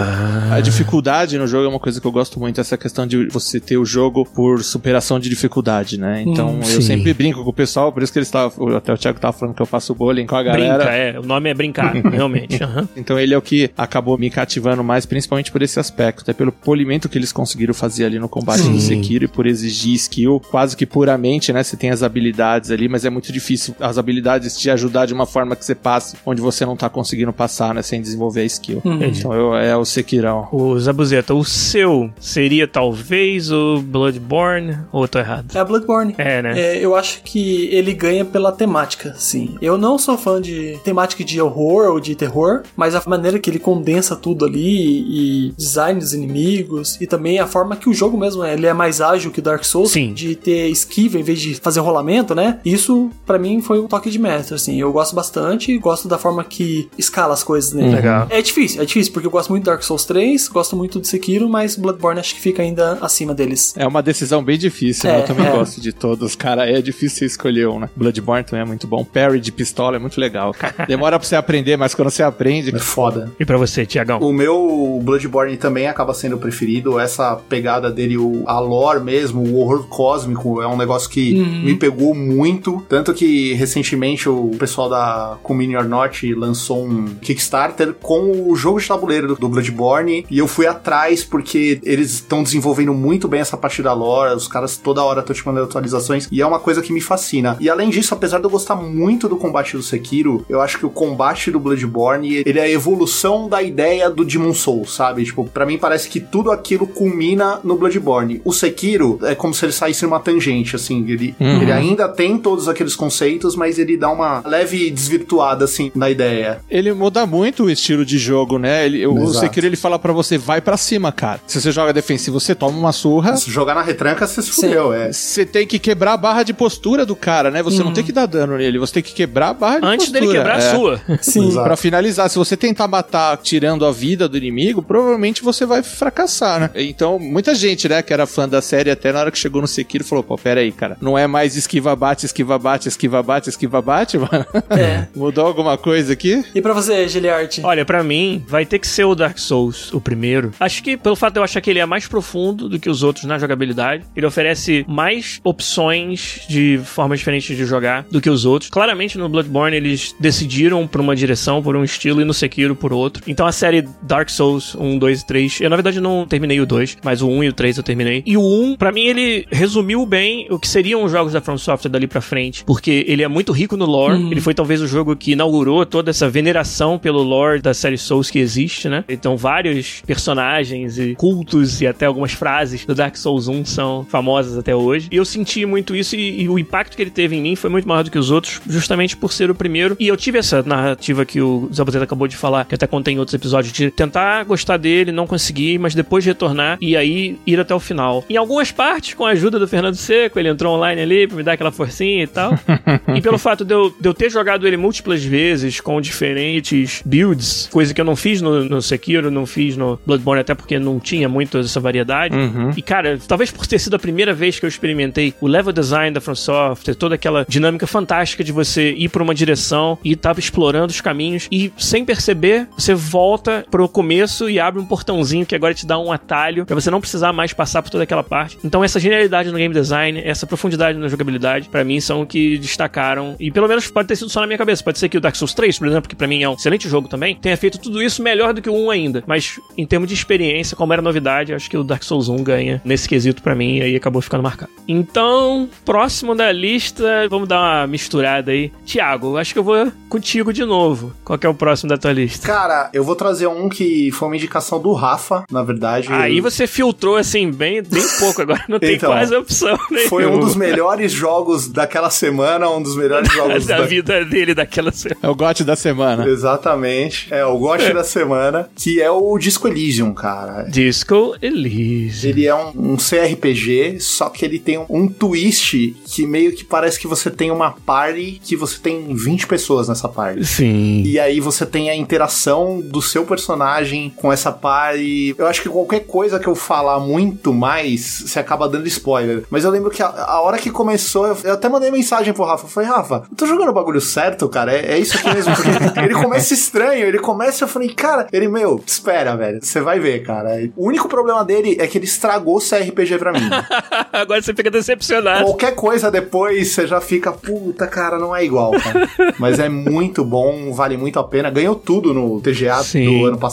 Speaker 4: A dificuldade no jogo é uma coisa que eu gosto muito, essa questão de você ter o jogo por superação de dificuldade, né? Então
Speaker 2: Hum,
Speaker 4: eu sempre brinco com o pessoal, por isso que eles estavam. Até o Thiago tava falando que eu faço bullying com a galera.
Speaker 1: Brinca, é. O nome é brincar, realmente. Aham.
Speaker 4: Então ele é o que acabou me cativando mais, principalmente por esse aspecto, até pelo polimento que eles conseguiram fazer ali no combate do Sekiro e por exigir skill quase que puramente, né? Você tem as habilidades ali, mas é muito difícil as habilidades te ajudar de uma forma que você passe onde você não tá conseguindo passar, né? Sem desenvolver a skill. Então eu, é o Sekirão.
Speaker 1: O Zabuzeta, o seu seria talvez o Bloodborne ou eu tô errado?
Speaker 2: É a Bloodborne.
Speaker 1: É, né?
Speaker 2: É, eu acho que ele ganha pela temática, sim. Eu não sou fã de temática de horror ou de terror, mas a maneira que ele condensa tudo ali e design dos inimigos e também a forma que o jogo mesmo é, ele é mais ágil que Dark Souls,
Speaker 1: Sim.
Speaker 2: de ter esquiva em vez de fazer rolamento, né? Isso pra mim foi um toque de mestre, assim. Eu gosto bastante e gosto da forma que escala as coisas nele.
Speaker 1: Legal.
Speaker 2: É difícil, é difícil porque eu gosto muito de Dark Souls 3, gosto muito de Sekiro, mas Bloodborne acho que fica ainda acima deles.
Speaker 4: É uma decisão bem difícil, né?
Speaker 2: É,
Speaker 4: Eu também
Speaker 2: é.
Speaker 4: gosto de todos, cara. É difícil você escolher um, né? Bloodborne também é muito bom. Parry de pistola é muito legal. Demora pra você aprender, mas quando você aprende.
Speaker 3: É foda.
Speaker 1: E pra você, Tiagão?
Speaker 3: O meu Bloodborne também acaba sendo preferido. Essa pegada dele, o, a lore mesmo, o horror cósmico, é um negócio que me pegou muito. Tanto que recentemente o pessoal da Communion Norte lançou um Kickstarter com o jogo de tabuleiro do, do Bloodborne. E eu fui atrás porque eles estão desenvolvendo muito bem essa parte da lore. Os caras toda hora estão te mandando atualizações. E é uma coisa que me fascina. E além disso, apesar de eu gostar muito do combate do Sekiro, eu acho que o combate do Bloodborne, ele é a evolução da ideia do Demon Souls, sabe? Tipo, pra mim parece que tudo aquilo culmina no Bloodborne. O Sekiro é como se ele saísse numa tangente, assim. Ele, ele ainda tem todos aqueles conceitos, mas ele dá uma leve desvirtuada, assim, na ideia.
Speaker 4: Ele muda muito o estilo de jogo, né? Ele, o
Speaker 3: Exato.
Speaker 4: Sekiro ele fala pra você, vai pra cima, cara. Se você joga defensivo, você toma uma surra.
Speaker 3: Se jogar na retranca, você se fudeu, é.
Speaker 4: Você tem que quebrar a barra de postura do cara, né? Você não tem que dar dano nele, você tem que quebrar a barra de
Speaker 1: Antes
Speaker 4: postura.
Speaker 1: dele quebrar
Speaker 4: é.
Speaker 1: a sua.
Speaker 2: Sim.
Speaker 3: Exato.
Speaker 4: Pra finalizar, se você tentar matar tirando a vida do inimigo, provavelmente você vai fracassar, né? Então, muita gente, né, que era fã da série, até na hora que chegou no Sekiro, falou, pô, pera aí, cara, não é mais esquiva bate, esquiva bate, esquiva bate, esquiva bate, mano?
Speaker 2: É.
Speaker 4: Mudou alguma coisa aqui?
Speaker 2: E pra você, Giliarte?
Speaker 1: Olha, pra mim, vai ter que ser o Dark Souls, o primeiro. Acho que, pelo fato de eu achar que ele é mais profundo do que os outros na jogabilidade, ele oferece mais opções de formas diferentes de jogar do que os outros. Claramente, no Bloodborne, eles decidiram por uma direção, por um estilo, e no Sekiro por outro. Então, a série Dark Souls 1, 2 e 3, eu, na verdade, não terminei o 2, mas o 1 e o 3 eu terminei. E o 1, pra mim, ele resumiu bem o que seriam os jogos da From Software dali pra frente, porque ele é muito rico no lore, ele foi talvez o jogo que inaugurou toda essa veneração pelo lore da série Souls que existe, né? Então, vários personagens e cultos e até algumas frases do Dark Souls 1 são famosas até hoje. E eu senti muito isso e, e o impacto que ele teve em mim foi muito maior do que os outros, justamente por ser o primeiro. E eu tive essa narrativa que o Zabuzeta acabou de falar, que até contei em outros episódios, de tentar gostar dele, não conseguir, mas depois retornar e aí ir até o final. Em algumas partes, com a ajuda do Fernando Seco, ele entrou online ali pra me dar aquela forcinha e tal. e pelo fato de eu, de eu ter jogado ele múltiplas vezes com diferentes builds, coisa que eu não fiz no, no Sekiro, não fiz no Bloodborne, até porque não tinha muito essa variedade. E cara, talvez por ter sido a primeira vez que eu experimentei o level design da From Software, toda aquela dinâmica fantástica de você ir pra uma direção e tava explorando os caminhos e sem perceber, você volta pro começo e abre um portãozinho que agora te dá um atalho pra você não precisar mais passar por toda aquela parte. Então essa genialidade no game design, essa profundidade na jogabilidade, pra mim são o que destacaram e pelo menos pode ter sido só na minha cabeça. Pode ser que o Dark Souls 3, por exemplo, que pra mim é um excelente jogo também, tenha feito tudo isso melhor do que o 1 ainda. Mas em termos de experiência, como era novidade, acho que o Dark Souls 1 ganha nesse quesito pra mim e aí acabou ficando marcado. Então, próximo da lista, vamos dar uma misturada aí. Tiago, acho que eu vou contigo de novo. Qual é o próximo da tua lista?
Speaker 3: Cara, eu vou trazer um que foi uma indicação do Rafa, na verdade.
Speaker 1: Aí você filtrou assim, bem, bem pouco agora, não tem
Speaker 3: Então,
Speaker 1: quase opção nenhuma.
Speaker 3: Foi um dos melhores jogos daquela semana, um dos melhores jogos
Speaker 1: da vida dele daquela semana.
Speaker 4: É o gote da semana.
Speaker 3: Exatamente. É o gosto da semana, que é o Disco Elysium, cara.
Speaker 1: Disco Elysium.
Speaker 3: Ele é um, um CRPG, só que ele tem um, um twist que meio que parece que você tem uma party que você tem 20 pessoas nessa party.
Speaker 1: Sim.
Speaker 3: E aí você tem a interação do seu personagem com essa par e eu acho que qualquer coisa que eu falar muito mais, você acaba dando spoiler. Mas eu lembro que a, a hora que começou, eu, eu até mandei mensagem pro Rafa, eu falei, Rafa, eu tô jogando o bagulho certo, cara? É, é isso aqui mesmo? Porque ele começa estranho, ele começa, eu falei, cara, ele, meu, espera, velho, você vai ver, cara. O único problema dele é que ele estragou o CRPG pra mim.
Speaker 1: Agora você fica decepcionado.
Speaker 3: Qualquer coisa depois, você já fica, puta, cara, não é igual, cara. Mas é muito bom, vale muito a pena. Ganhou tudo no TGA
Speaker 1: Sim.
Speaker 3: do ano passado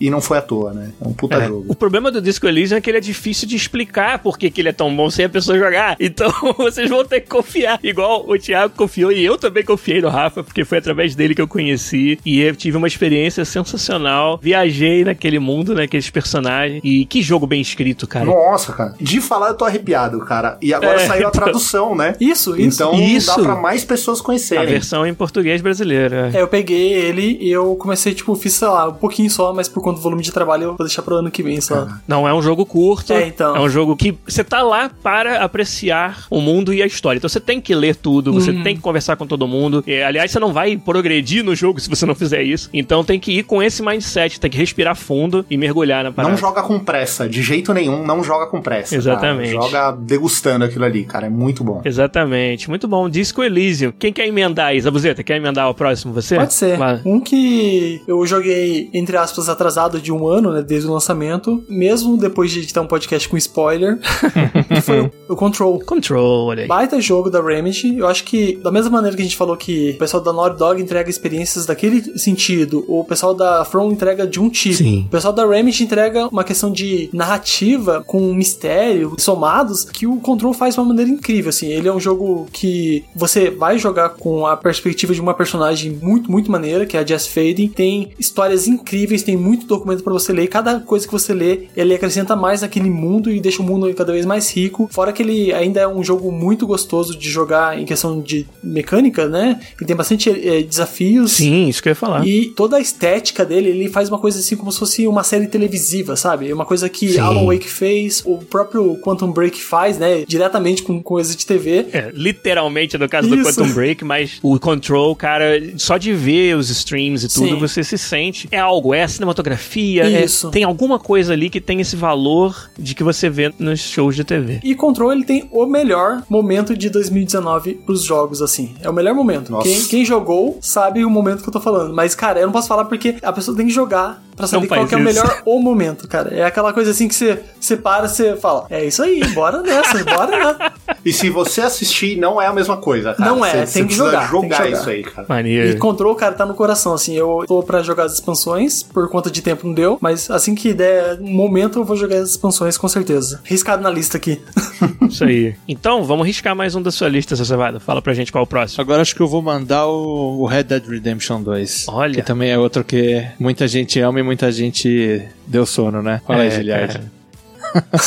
Speaker 3: e não foi à toa, né? É um puta
Speaker 1: É,
Speaker 3: jogo.
Speaker 1: O problema do Disco Elysium é que ele é difícil de explicar por que ele é tão bom sem a pessoa jogar. Então vocês vão ter que confiar. Igual o Thiago confiou e eu também confiei no Rafa, porque foi através dele que eu conheci. E eu tive uma experiência sensacional. Viajei naquele mundo, naqueles personagens. E que jogo bem escrito, cara.
Speaker 3: Nossa, cara. De falar, eu tô arrepiado, cara. E agora
Speaker 1: É,
Speaker 3: saiu a
Speaker 1: então-
Speaker 3: tradução, né?
Speaker 2: Isso, isso.
Speaker 3: Então
Speaker 1: Isso.
Speaker 3: dá pra mais pessoas
Speaker 1: A
Speaker 3: conhecerem.
Speaker 1: versão em português brasileiro. é.
Speaker 2: É, eu peguei ele e eu comecei, tipo, fiz, sei lá, um pouquinho só, mas por conta do volume de trabalho eu vou deixar pro ano que vem só.
Speaker 1: Não é um jogo curto.
Speaker 2: É, então.
Speaker 1: É um jogo que você tá lá para apreciar o mundo e a história. Então você tem que ler tudo, você
Speaker 2: Uhum.
Speaker 1: tem que conversar com todo mundo. E, aliás, você não vai progredir no jogo se você não fizer isso. Então tem que ir com esse mindset, tem que respirar fundo e mergulhar na parada.
Speaker 3: Não joga com pressa, de jeito nenhum, não joga com pressa. cara.
Speaker 1: Exatamente.
Speaker 3: Joga degustando aquilo ali, cara. É muito bom.
Speaker 1: Exatamente, muito bom. Disco Elysium. Quem quer emendar aí? Zabuzeta, quer emendar o próximo você?
Speaker 2: Pode ser.
Speaker 1: Vai.
Speaker 2: Um que eu joguei, entre aspas, atrasado de um ano, né, desde o lançamento, mesmo depois de editar um podcast com spoiler, que foi o- Control.
Speaker 1: Control, olha aí.
Speaker 2: Baita jogo da Remedy. Eu acho que, da mesma maneira que a gente falou que o pessoal da Naughty Dog entrega experiências daquele sentido, o pessoal da From entrega de um tipo.
Speaker 1: Sim.
Speaker 2: O pessoal da Remedy entrega uma questão de narrativa com mistério somados que o Control faz de uma maneira incrível, assim. Ele é um jogo que você vai jogar com a perspectiva de uma personagem muito, muito maneira, que é a Jess Faden. Tem histórias incríveis, tem muito documento pra você ler. E cada coisa que você lê, ele acrescenta mais naquele mundo e deixa o mundo cada vez mais rico. Fora que ele ainda é um jogo muito gostoso de jogar em questão de mecânica, né? Ele tem bastante eh, desafios.
Speaker 1: Sim, isso que eu ia falar.
Speaker 2: E toda a estética dele, ele faz uma coisa assim como se fosse uma série televisiva, sabe? Uma coisa que
Speaker 1: Sim.
Speaker 2: Alan Wake fez, o próprio Quantum Break faz, né? Diretamente com coisa de TV.
Speaker 1: É, literalmente no caso do
Speaker 2: Isso.
Speaker 1: Quantum Break, mas o Control, cara, só de ver os streams e tudo,
Speaker 2: Sim.
Speaker 1: você se sente. É algo, é a cinematografia, é-
Speaker 2: Isso.
Speaker 1: tem alguma coisa ali que tem esse valor de que você vê nos shows de TV.
Speaker 2: E Control, ele tem o melhor momento de 2019 pros jogos, assim. É o melhor momento. Quem, quem jogou sabe o momento que eu tô falando. Mas, cara, eu não posso falar porque a pessoa tem que jogar pra saber qual é o melhor o momento, cara. É aquela coisa assim que você, você para, você fala, é isso aí, bora nessa, bora lá.
Speaker 3: E se você assistir, não é a mesma coisa, cara.
Speaker 2: Não é, tem que
Speaker 3: precisa
Speaker 2: jogar, tem que jogar.
Speaker 3: isso aí, cara.
Speaker 1: Maneiro.
Speaker 2: E Control, cara, tá no coração, assim. Eu tô pra jogar as expansões, por conta de tempo não deu, mas assim que der um momento eu vou jogar as expansões com certeza. Riscado na lista aqui.
Speaker 1: Isso aí. Então, vamos riscar mais um da sua lista, seu Cevada. Fala pra gente qual é o próximo.
Speaker 4: Agora acho que eu vou mandar o, o Red Dead Redemption 2.
Speaker 1: Olha.
Speaker 4: Que também é outro que muita gente ama e muita gente deu sono, né? Fala aí,
Speaker 1: É,
Speaker 4: Giliard.
Speaker 1: cara.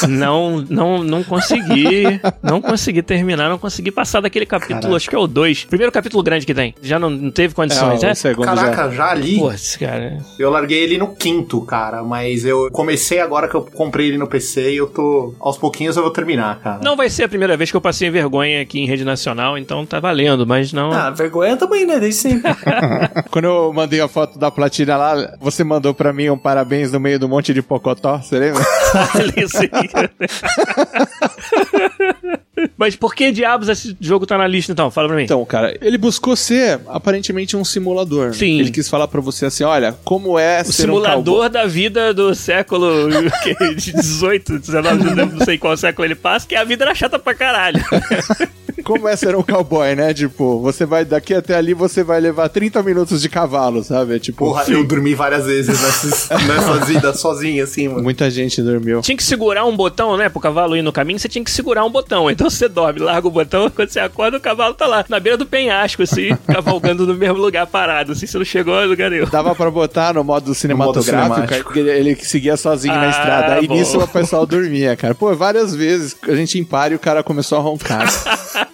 Speaker 1: Não, não, não consegui. Não consegui terminar, não consegui passar daquele capítulo,
Speaker 3: Caraca.
Speaker 1: acho que é o 2. Primeiro capítulo grande que tem. Já não, não teve condições,
Speaker 4: É,
Speaker 1: é?
Speaker 4: o segundo já.
Speaker 3: Caraca, já ali,
Speaker 1: Putz, cara.
Speaker 3: eu larguei ele no quinto, cara. Mas eu comecei agora que eu comprei ele no PC e eu tô. Aos pouquinhos eu vou terminar, cara.
Speaker 1: Não vai ser a primeira vez que eu passei vergonha aqui em rede nacional, então tá valendo, mas não.
Speaker 2: Ah, vergonha também, né? Desde sempre.
Speaker 4: Quando eu mandei a foto da platina lá, você mandou pra mim um parabéns no meio do monte de pocotó, você lembra?
Speaker 1: Mas por que diabos esse jogo tá na lista então? Fala pra mim.
Speaker 4: Então, cara, ele buscou ser aparentemente um simulador. né?
Speaker 1: Sim.
Speaker 4: Ele quis falar pra você assim, olha, como é
Speaker 1: o
Speaker 4: ser um
Speaker 1: simulador
Speaker 4: cowboy.
Speaker 1: da vida do século que, de 18, 19, não sei qual século ele passa, que a vida era chata pra caralho.
Speaker 4: Como é ser um cowboy, né? Tipo, você vai daqui até ali, você vai levar 30 minutos de cavalo, sabe? É Tipo,
Speaker 3: Porra, eu dormi várias vezes nessas, nessas idas sozinho, assim, mano.
Speaker 4: muita gente dormiu.
Speaker 1: tinha que segurar um botão, né? Pro cavalo ir no caminho, você tinha que segurar um botão. Então você dorme, larga o botão, quando você acorda, o cavalo tá lá, na beira do penhasco, assim, cavalgando no mesmo lugar parado, assim, você não chegou a lugar nenhum.
Speaker 4: Dava pra botar no modo cinematográfico, porque ele, seguia sozinho na
Speaker 1: Ah,
Speaker 4: estrada. Aí
Speaker 1: bom.
Speaker 4: nisso o pessoal dormia, cara. Pô, várias vezes a gente em par e o cara começou a roncar.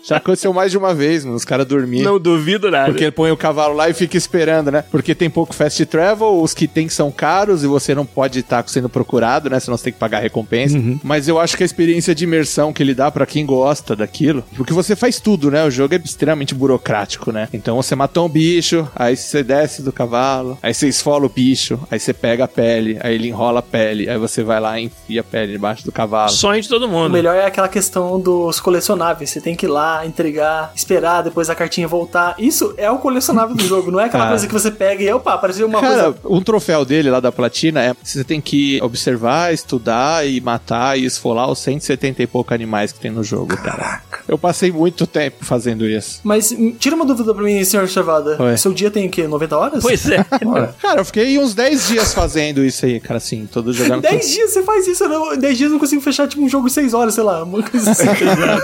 Speaker 4: Já aconteceu mais de uma vez, mano, os caras dormiram.
Speaker 1: Não duvido nada.
Speaker 4: Porque ele põe o cavalo lá e fica esperando, né? Porque tem pouco fast travel, os que tem são caros e você não pode estar sendo procurado, né? Senão você tem que pagar recompensa. Mas eu acho que a experiência de imersão que ele dá pra quem gosta daquilo, porque você faz tudo, né? O jogo é extremamente burocrático, né? Então você matou um bicho, aí você desce do cavalo, aí você esfola o bicho, aí você pega a pele, aí ele enrola a pele, aí você vai lá e enfia a pele debaixo do cavalo.
Speaker 1: Sonho de todo
Speaker 2: O
Speaker 1: mundo.
Speaker 2: melhor é aquela questão dos colecionáveis. Você tem que ir lá, entregar, esperar, depois a cartinha voltar. Isso é o colecionável do jogo, não é aquela
Speaker 4: Cara.
Speaker 2: coisa que você pega e opa, apareceu uma
Speaker 4: Cara,
Speaker 2: coisa.
Speaker 4: um troféu dele lá da platina é você tem que observar, estudar e matar e esfolar os 170 e pouco animais que tem no jogo, cara. Eu passei muito tempo fazendo isso.
Speaker 2: Mas hum, tira uma dúvida pra mim, senhor Chavada.
Speaker 4: Oi.
Speaker 2: Seu dia tem o quê? 90 horas?
Speaker 1: Pois é.
Speaker 4: Cara, eu fiquei uns 10 dias fazendo isso aí, cara, assim, todo jogando.
Speaker 2: 10 dias você faz isso, eu não, 10 dias eu não consigo fechar tipo um jogo 6 horas, sei lá, uma coisa assim.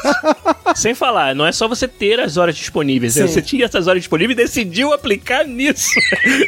Speaker 1: Sem falar, não é só você ter as horas disponíveis. né?
Speaker 2: Sim.
Speaker 1: Você tinha essas horas disponíveis e decidiu aplicar nisso.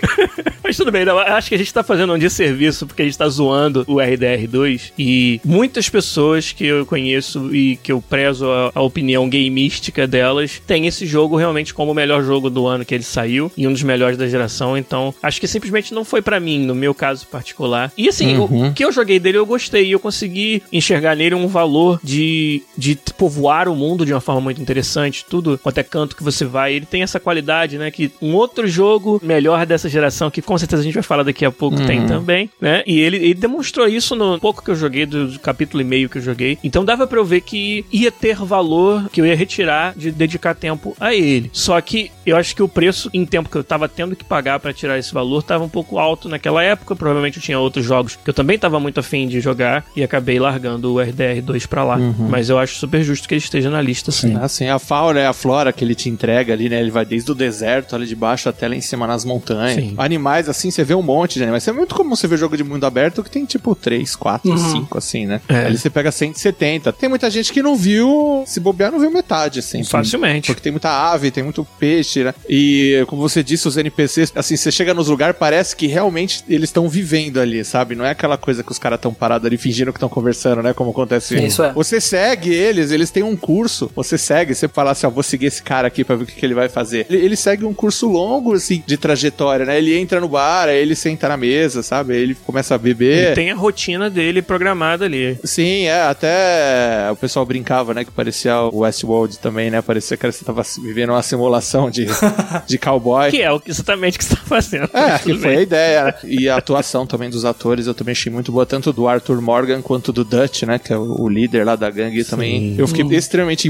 Speaker 1: Mas tudo bem, não, acho que a gente tá fazendo um desserviço porque a gente tá zoando o RDR2 e muitas pessoas que eu conheço e que eu prezo a, a opinião gameística delas têm esse jogo realmente como o melhor jogo do ano que ele saiu e um dos melhores da geração. Então, acho que simplesmente não foi pra mim, no meu caso particular. E assim, o- o que eu joguei dele eu gostei e eu consegui enxergar nele um valor de, de povoar o mundo de uma forma muito interessante. Tudo quanto é canto que você vai, ele tem essa qualidade, né? Que um outro jogo melhor dessa geração, que com certeza a gente vai falar daqui a pouco, tem também, né? E ele, ele demonstrou isso no pouco que eu joguei, do, capítulo e meio que eu joguei. Então dava pra eu ver que ia ter valor, que eu ia retirar de dedicar tempo a ele. Só que eu acho que o preço em tempo que eu tava tava tendo que pagar pra tirar esse valor tava um pouco alto naquela época. Provavelmente eu tinha outros jogos que eu também tava muito afim de jogar e acabei largando o RDR2 pra lá. Mas eu acho super justo que ele esteja na lista, sim.
Speaker 4: Assim, a fauna e a flora que ele te entrega ali, né? Ele vai desde o deserto ali de baixo até lá em cima nas montanhas.
Speaker 1: Sim.
Speaker 4: Animais, assim, você vê um monte de animais. É muito comum você ver jogo de mundo aberto que tem tipo 3, 4, 5, assim, né?
Speaker 1: É.
Speaker 4: Ali você pega 170. Tem muita gente que não viu, se bobear, não viu metade, assim.
Speaker 1: Facilmente.
Speaker 4: Porque tem muita ave, tem muito peixe, né? E como você disse, os NPCs, assim, você chega nos lugares, parece que realmente eles estão vivendo ali, sabe? Não é aquela coisa que os caras estão parados ali fingindo que estão conversando, né? Como acontece.
Speaker 2: Isso é.
Speaker 4: Você segue eles, eles têm um curso. Você segue, você fala assim, ó, vou seguir esse cara aqui pra ver o que, que ele vai fazer. Ele, ele segue um curso longo, assim, de trajetória, né? Ele entra no bar, aí ele senta na mesa, sabe? Aí ele começa a beber.
Speaker 1: Ele tem a rotina dele programada ali.
Speaker 4: Sim, é, até o pessoal brincava, né, que parecia o Westworld também, né, parecia que você tava vivendo uma simulação de, de cowboy.
Speaker 1: Que é o que exatamente você tá fazendo.
Speaker 4: É, que foi
Speaker 1: bem.
Speaker 4: a ideia, né? E a atuação também dos atores eu também achei muito boa, tanto do Arthur Morgan quanto do Dutch, né? Que é o líder lá da gangue também. Eu fiquei extremamente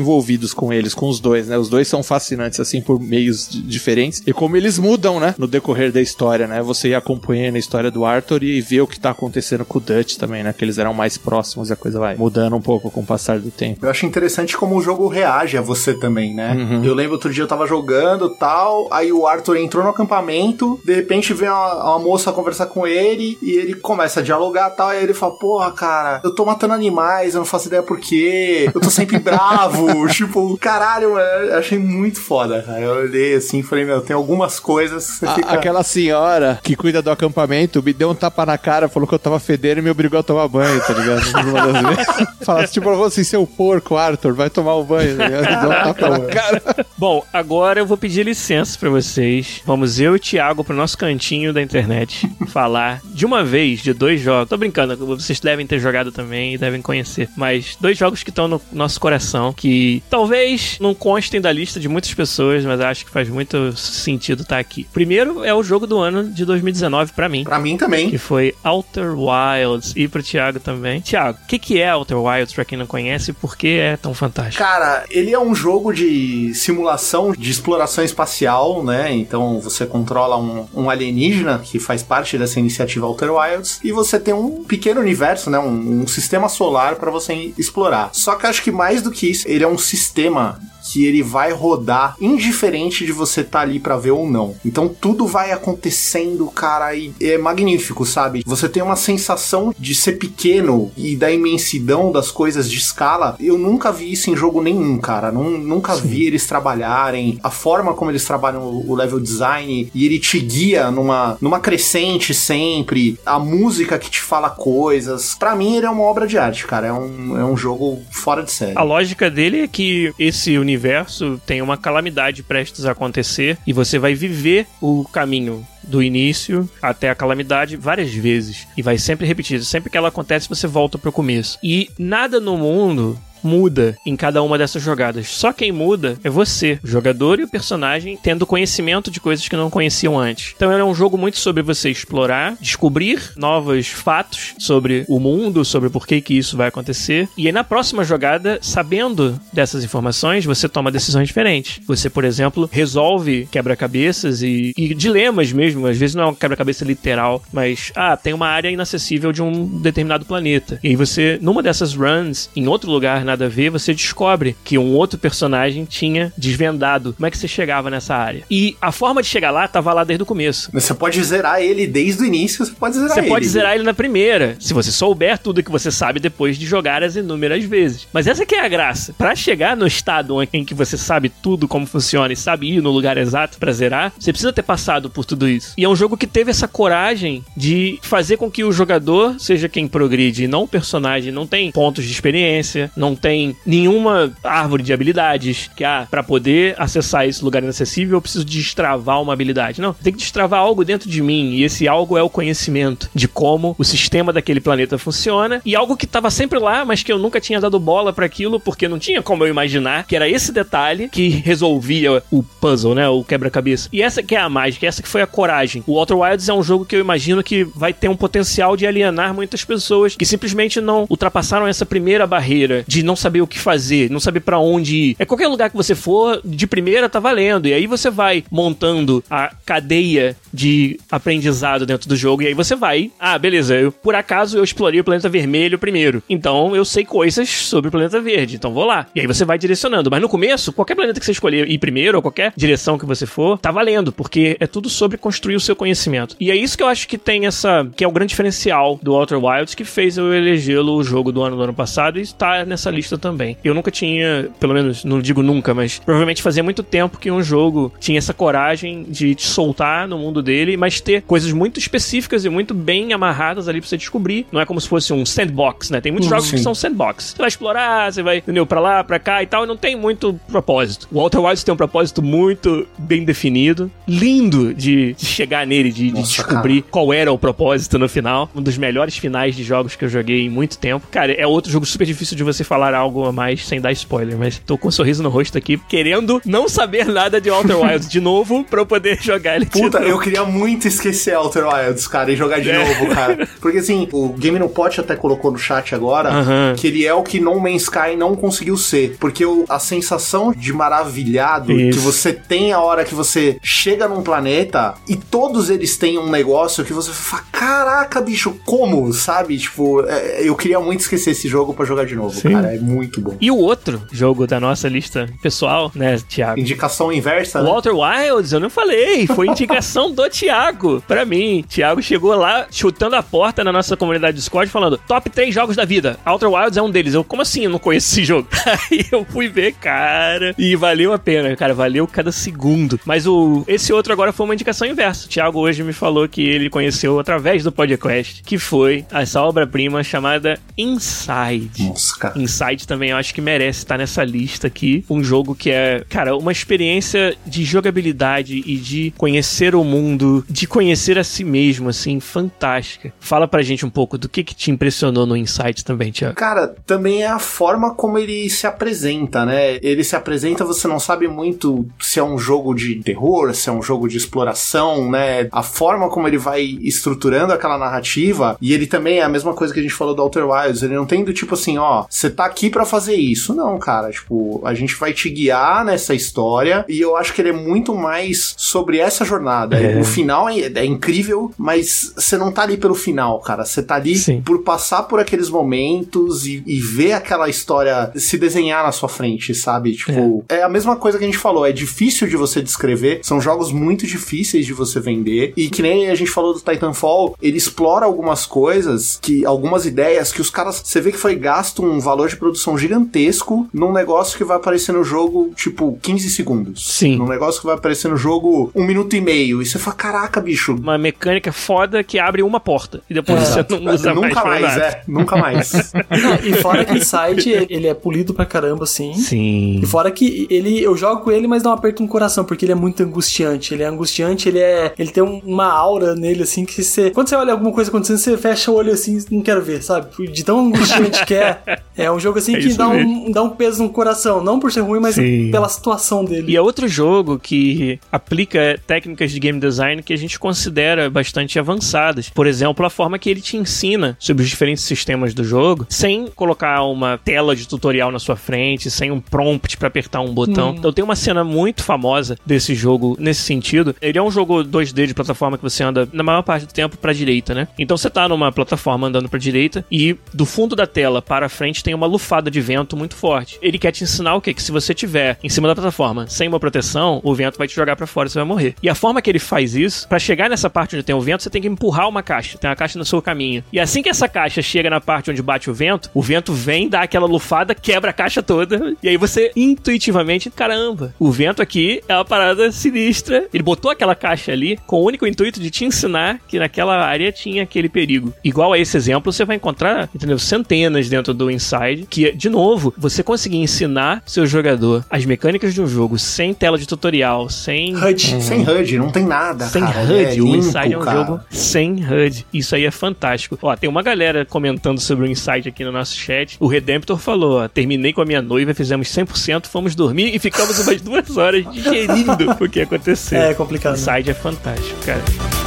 Speaker 4: com eles, com os dois, né? Os dois são fascinantes, assim, por meios di- diferentes. E como eles mudam, né? No decorrer da história, né? Você ir acompanhando a história do Arthur e ver o que tá acontecendo com o Dutch também, né? Que eles eram mais próximos e a coisa vai mudando um pouco com o passar do tempo.
Speaker 3: Eu acho interessante como o jogo reage a você também, né? Eu lembro outro dia eu tava jogando tal, aí o Arthur entrou no acampamento, de repente vem uma, uma moça conversar com ele e ele começa a dialogar tal, aí ele fala: Porra, cara, eu tô matando animais, eu não faço ideia por quê, eu tô sempre bravo. tipo, caralho, mano, eu achei muito foda, cara. Eu olhei assim e falei: Meu, tem algumas coisas
Speaker 4: A-
Speaker 3: fica.
Speaker 4: Aquela senhora que cuida do acampamento me deu um tapa na cara, falou que eu tava fedendo e me obrigou a tomar banho, tá ligado? Uma das vezes. Fala tipo pra você, seu porco, Arthur, vai tomar um banho, tá ligado? Deu um tapa na cara.
Speaker 1: Bom, agora eu vou pedir licença pra vocês. Vamos eu e o Thiago pro nosso cantinho da internet falar de uma vez de dois jogos. Tô brincando, vocês devem ter jogado também e devem conhecer. Mas dois jogos que estão no nosso coração, que talvez não constem da lista de muitas pessoas, mas acho que faz muito sentido estar aqui. Primeiro é o jogo do ano de 2019 pra mim.
Speaker 3: Pra mim também.
Speaker 1: Que foi Outer Wilds e pro Thiago também. Thiago, o que, que é Outer Wilds pra quem não conhece e por que é tão fantástico?
Speaker 3: Cara, ele é um jogo de simulação de exploração espacial, né? Então você controla um, um alienígena que faz parte dessa iniciativa Outer Wilds e você tem um pequeno universo, né? Um, um sistema solar para você explorar. Só que acho que mais do que isso, ele é um sistema sistema que ele vai rodar indiferente de você estar ali pra ver ou não. Então tudo vai acontecendo, cara, e é magnífico, sabe? Você tem uma sensação de ser pequeno e da imensidão das coisas de escala. Eu nunca vi isso em jogo nenhum, cara. Nun- nunca vi eles trabalharem, a forma como eles trabalham o level design e ele te guia numa, numa crescente sempre, a música que te fala coisas. Pra mim, ele é uma obra de arte, cara. É um, é um jogo fora de série.
Speaker 1: A lógica dele é que esse universo universo tem uma calamidade prestes a acontecer e você vai viver o caminho do início até a calamidade várias vezes e vai sempre repetido. Sempre que ela acontece, você volta pro começo. E nada no mundo muda em cada uma dessas jogadas. Só quem muda é você, o jogador e o personagem, tendo conhecimento de coisas que não conheciam antes. Então é um jogo muito sobre você explorar, descobrir novos fatos sobre o mundo, sobre por que, que isso vai acontecer. E aí na próxima jogada, sabendo dessas informações, você toma decisões diferentes. Você, por exemplo, resolve quebra-cabeças e, e dilemas mesmo. Às vezes não é um quebra-cabeça literal, mas ah, tem uma área inacessível de um determinado planeta. E aí você, numa dessas runs, em outro lugar, na nada a ver, você descobre que um outro personagem tinha desvendado como é que você chegava nessa área. E a forma de chegar lá tava lá desde o começo.
Speaker 3: Você pode zerar ele desde o início, você pode zerar
Speaker 1: Você
Speaker 3: ele.
Speaker 1: pode zerar ele na primeira, se você souber tudo que você sabe depois de jogar as inúmeras vezes. Mas essa que é a graça. Para chegar no estado em que você sabe tudo como funciona e sabe ir no lugar exato para zerar, você precisa ter passado por tudo isso. E é um jogo que teve essa coragem de fazer com que o jogador seja quem progride, e não o personagem. Não tem pontos de experiência, não tem nenhuma árvore de habilidades que, ah, pra poder acessar esse lugar inacessível, eu preciso destravar uma habilidade. Não, tem que destravar algo dentro de mim, e esse algo é o conhecimento de como o sistema daquele planeta funciona, e algo que estava sempre lá, mas que eu nunca tinha dado bola para aquilo, porque não tinha como eu imaginar que era esse detalhe que resolvia o puzzle, né, o quebra-cabeça. E essa que é a mágica, essa que foi a coragem. O Outer Wilds é um jogo que eu imagino que vai ter um potencial de alienar muitas pessoas que simplesmente não ultrapassaram essa primeira barreira de não não saber o que fazer, não saber para onde ir. É qualquer lugar que você for, de primeira tá valendo. E aí você vai montando a cadeia de aprendizado dentro do jogo. E aí você vai. Ah, beleza. Eu, por acaso eu explorei o planeta vermelho primeiro. Então eu sei coisas sobre o planeta verde. Então vou lá. E aí você vai direcionando. Mas no começo, qualquer planeta que você escolher ir primeiro, ou qualquer direção que você for, tá valendo. Porque é tudo sobre construir o seu conhecimento. E é isso que eu acho que tem essa. que é o grande diferencial do Outer Wilds que fez eu elegê-lo o jogo do ano do ano passado e está nessa lista também. Eu nunca tinha, pelo menos não digo nunca, mas provavelmente fazia muito tempo que um jogo tinha essa coragem de te soltar no mundo dele, mas ter coisas muito específicas e muito bem amarradas ali pra você descobrir. Não é como se fosse um sandbox, né? Tem muitos jogos que são sandbox. Você vai explorar, você vai, entendeu, pra lá, pra cá e tal, e não tem muito propósito. O Outer Wilds tem um propósito muito bem definido, lindo de, de chegar nele, de, de descobrir cara. qual era o propósito no final. Um dos melhores finais de jogos que eu joguei em muito tempo. Cara, é outro jogo super difícil de você falar algo a mais sem dar spoiler, mas tô com um sorriso no rosto aqui, querendo não saber nada de Outer Wilds de novo pra eu poder jogar ele
Speaker 3: Puta, eu queria muito esquecer Outer Wilds, cara, e jogar de é. novo, cara. Porque assim, o Game No Pot até colocou no chat agora que ele é o que No Man's Sky não conseguiu ser. Porque o, a sensação de maravilhado Isso. que você tem a hora que você chega num planeta e todos eles têm um negócio que você fala, caraca, bicho, como? Sabe? Tipo, é, eu queria muito esquecer esse jogo para jogar de novo, Sim. cara. É muito bom.
Speaker 1: E o outro jogo da nossa lista pessoal, né, Thiago?
Speaker 3: Indicação inversa, né?
Speaker 1: Walter Wilds, eu não falei. Foi indicação do Thiago pra mim. Thiago chegou lá chutando a porta na nossa comunidade Discord falando: top 3 jogos da vida. Outer Wilds é um deles. Eu, como assim? Eu não conheço esse jogo. Aí eu fui ver, cara. E valeu a pena, cara. Valeu cada segundo. Mas o esse outro agora foi uma indicação inversa. O Thiago hoje me falou que ele conheceu através do podcast, que foi essa obra-prima chamada Inside.
Speaker 3: Nossa, cara.
Speaker 1: Inside também eu acho que merece estar nessa lista aqui. Um jogo que é, cara, uma experiência de jogabilidade e de conhecer o mundo, de conhecer a si mesmo, assim, fantástica. Fala pra gente um pouco do que que te impressionou no Insight também, Tiago.
Speaker 3: Cara, também é a forma como ele se apresenta, né? Ele se apresenta, você não sabe muito se é um jogo de terror, se é um jogo de exploração, né? A forma como ele vai estruturando aquela narrativa, e ele também é a mesma coisa que a gente falou do Outer Wilds, ele não tem do tipo assim, ó, você tá aqui para fazer isso. Não, cara. Tipo, a gente vai te guiar nessa história e eu acho que ele é muito mais sobre essa jornada. É. O final é, é, incrível, mas você não tá ali pelo final, cara. Você tá ali Sim. por passar por aqueles momentos e, e, ver aquela história se desenhar na sua frente, sabe? Tipo, é. é a mesma coisa que a gente falou. É difícil de você descrever. São jogos muito difíceis de você vender. E que nem a gente falou do Titanfall, ele explora algumas coisas, que algumas ideias que os caras. Você vê que foi gasto um valor de produção gigantesco num negócio que vai aparecer no jogo, tipo, 15 segundos.
Speaker 1: Sim.
Speaker 3: Num negócio que vai aparecer no jogo um minuto e meio. E você fala, caraca, bicho.
Speaker 1: Uma mecânica foda que abre uma porta. E depois
Speaker 2: É.
Speaker 1: você não usa mais.
Speaker 3: nunca mais,
Speaker 1: nada.
Speaker 3: é. Nunca mais.
Speaker 2: Não, e fora que o site, ele é polido pra caramba, assim.
Speaker 1: Sim.
Speaker 2: E fora que ele, eu jogo com ele, mas dá um aperto no coração, porque ele é muito angustiante. Ele é angustiante, ele é. Ele tem um- uma aura nele, assim, que você. Quando você olha alguma coisa acontecendo, você fecha o olho assim, não quero ver, sabe? De tão angustiante que é. É um jogo assim
Speaker 1: É
Speaker 2: que dá
Speaker 1: mesmo.
Speaker 2: um, dá um peso no coração. Não por ser ruim, mas
Speaker 1: Sim.
Speaker 2: pela situação dele.
Speaker 1: E é outro jogo que aplica técnicas de game design que a gente considera bastante avançadas. Por exemplo, a forma que ele te ensina sobre os diferentes sistemas do jogo, sem colocar uma tela de tutorial na sua frente, sem um prompt pra apertar um botão.
Speaker 2: Hum.
Speaker 1: Então tem uma cena muito famosa desse jogo nesse sentido. Ele é um jogo 2D de plataforma que você anda na maior parte do tempo pra direita, né? Então você tá numa plataforma andando pra direita e do fundo da tela para frente tem uma lufada de vento muito forte. Ele quer te ensinar o quê? Que se você tiver em cima da plataforma sem uma proteção, o vento vai te jogar pra fora e você vai morrer. E a forma que ele faz isso, pra chegar nessa parte onde tem o vento, você tem que empurrar uma caixa. Tem uma caixa no seu caminho. E assim que essa caixa chega na parte onde bate o vento, o vento vem, dá aquela lufada, quebra a caixa toda. E aí você intuitivamente, caramba, o vento aqui é uma parada sinistra. Ele botou aquela caixa ali com o único intuito de te ensinar que naquela área tinha aquele perigo. Igual a esse exemplo, você vai encontrar, entendeu? Centenas dentro do Inside, que, de novo, você conseguir ensinar seu jogador as mecânicas de um jogo sem tela de tutorial, sem
Speaker 2: HUD.
Speaker 3: Sem HUD, não tem nada.
Speaker 1: sem
Speaker 3: cara.
Speaker 1: HUD.
Speaker 3: É
Speaker 1: o
Speaker 3: limpo,
Speaker 1: Inside é um
Speaker 3: cara.
Speaker 1: jogo sem HUD. Isso aí é fantástico. Ó, tem uma galera comentando sobre o Inside aqui no nosso chat. O Redemptor falou: ó, terminei com a minha noiva, fizemos 100%, fomos dormir e ficamos umas duas horas digerindo o que aconteceu.
Speaker 2: É complicado.
Speaker 1: Inside é fantástico, cara.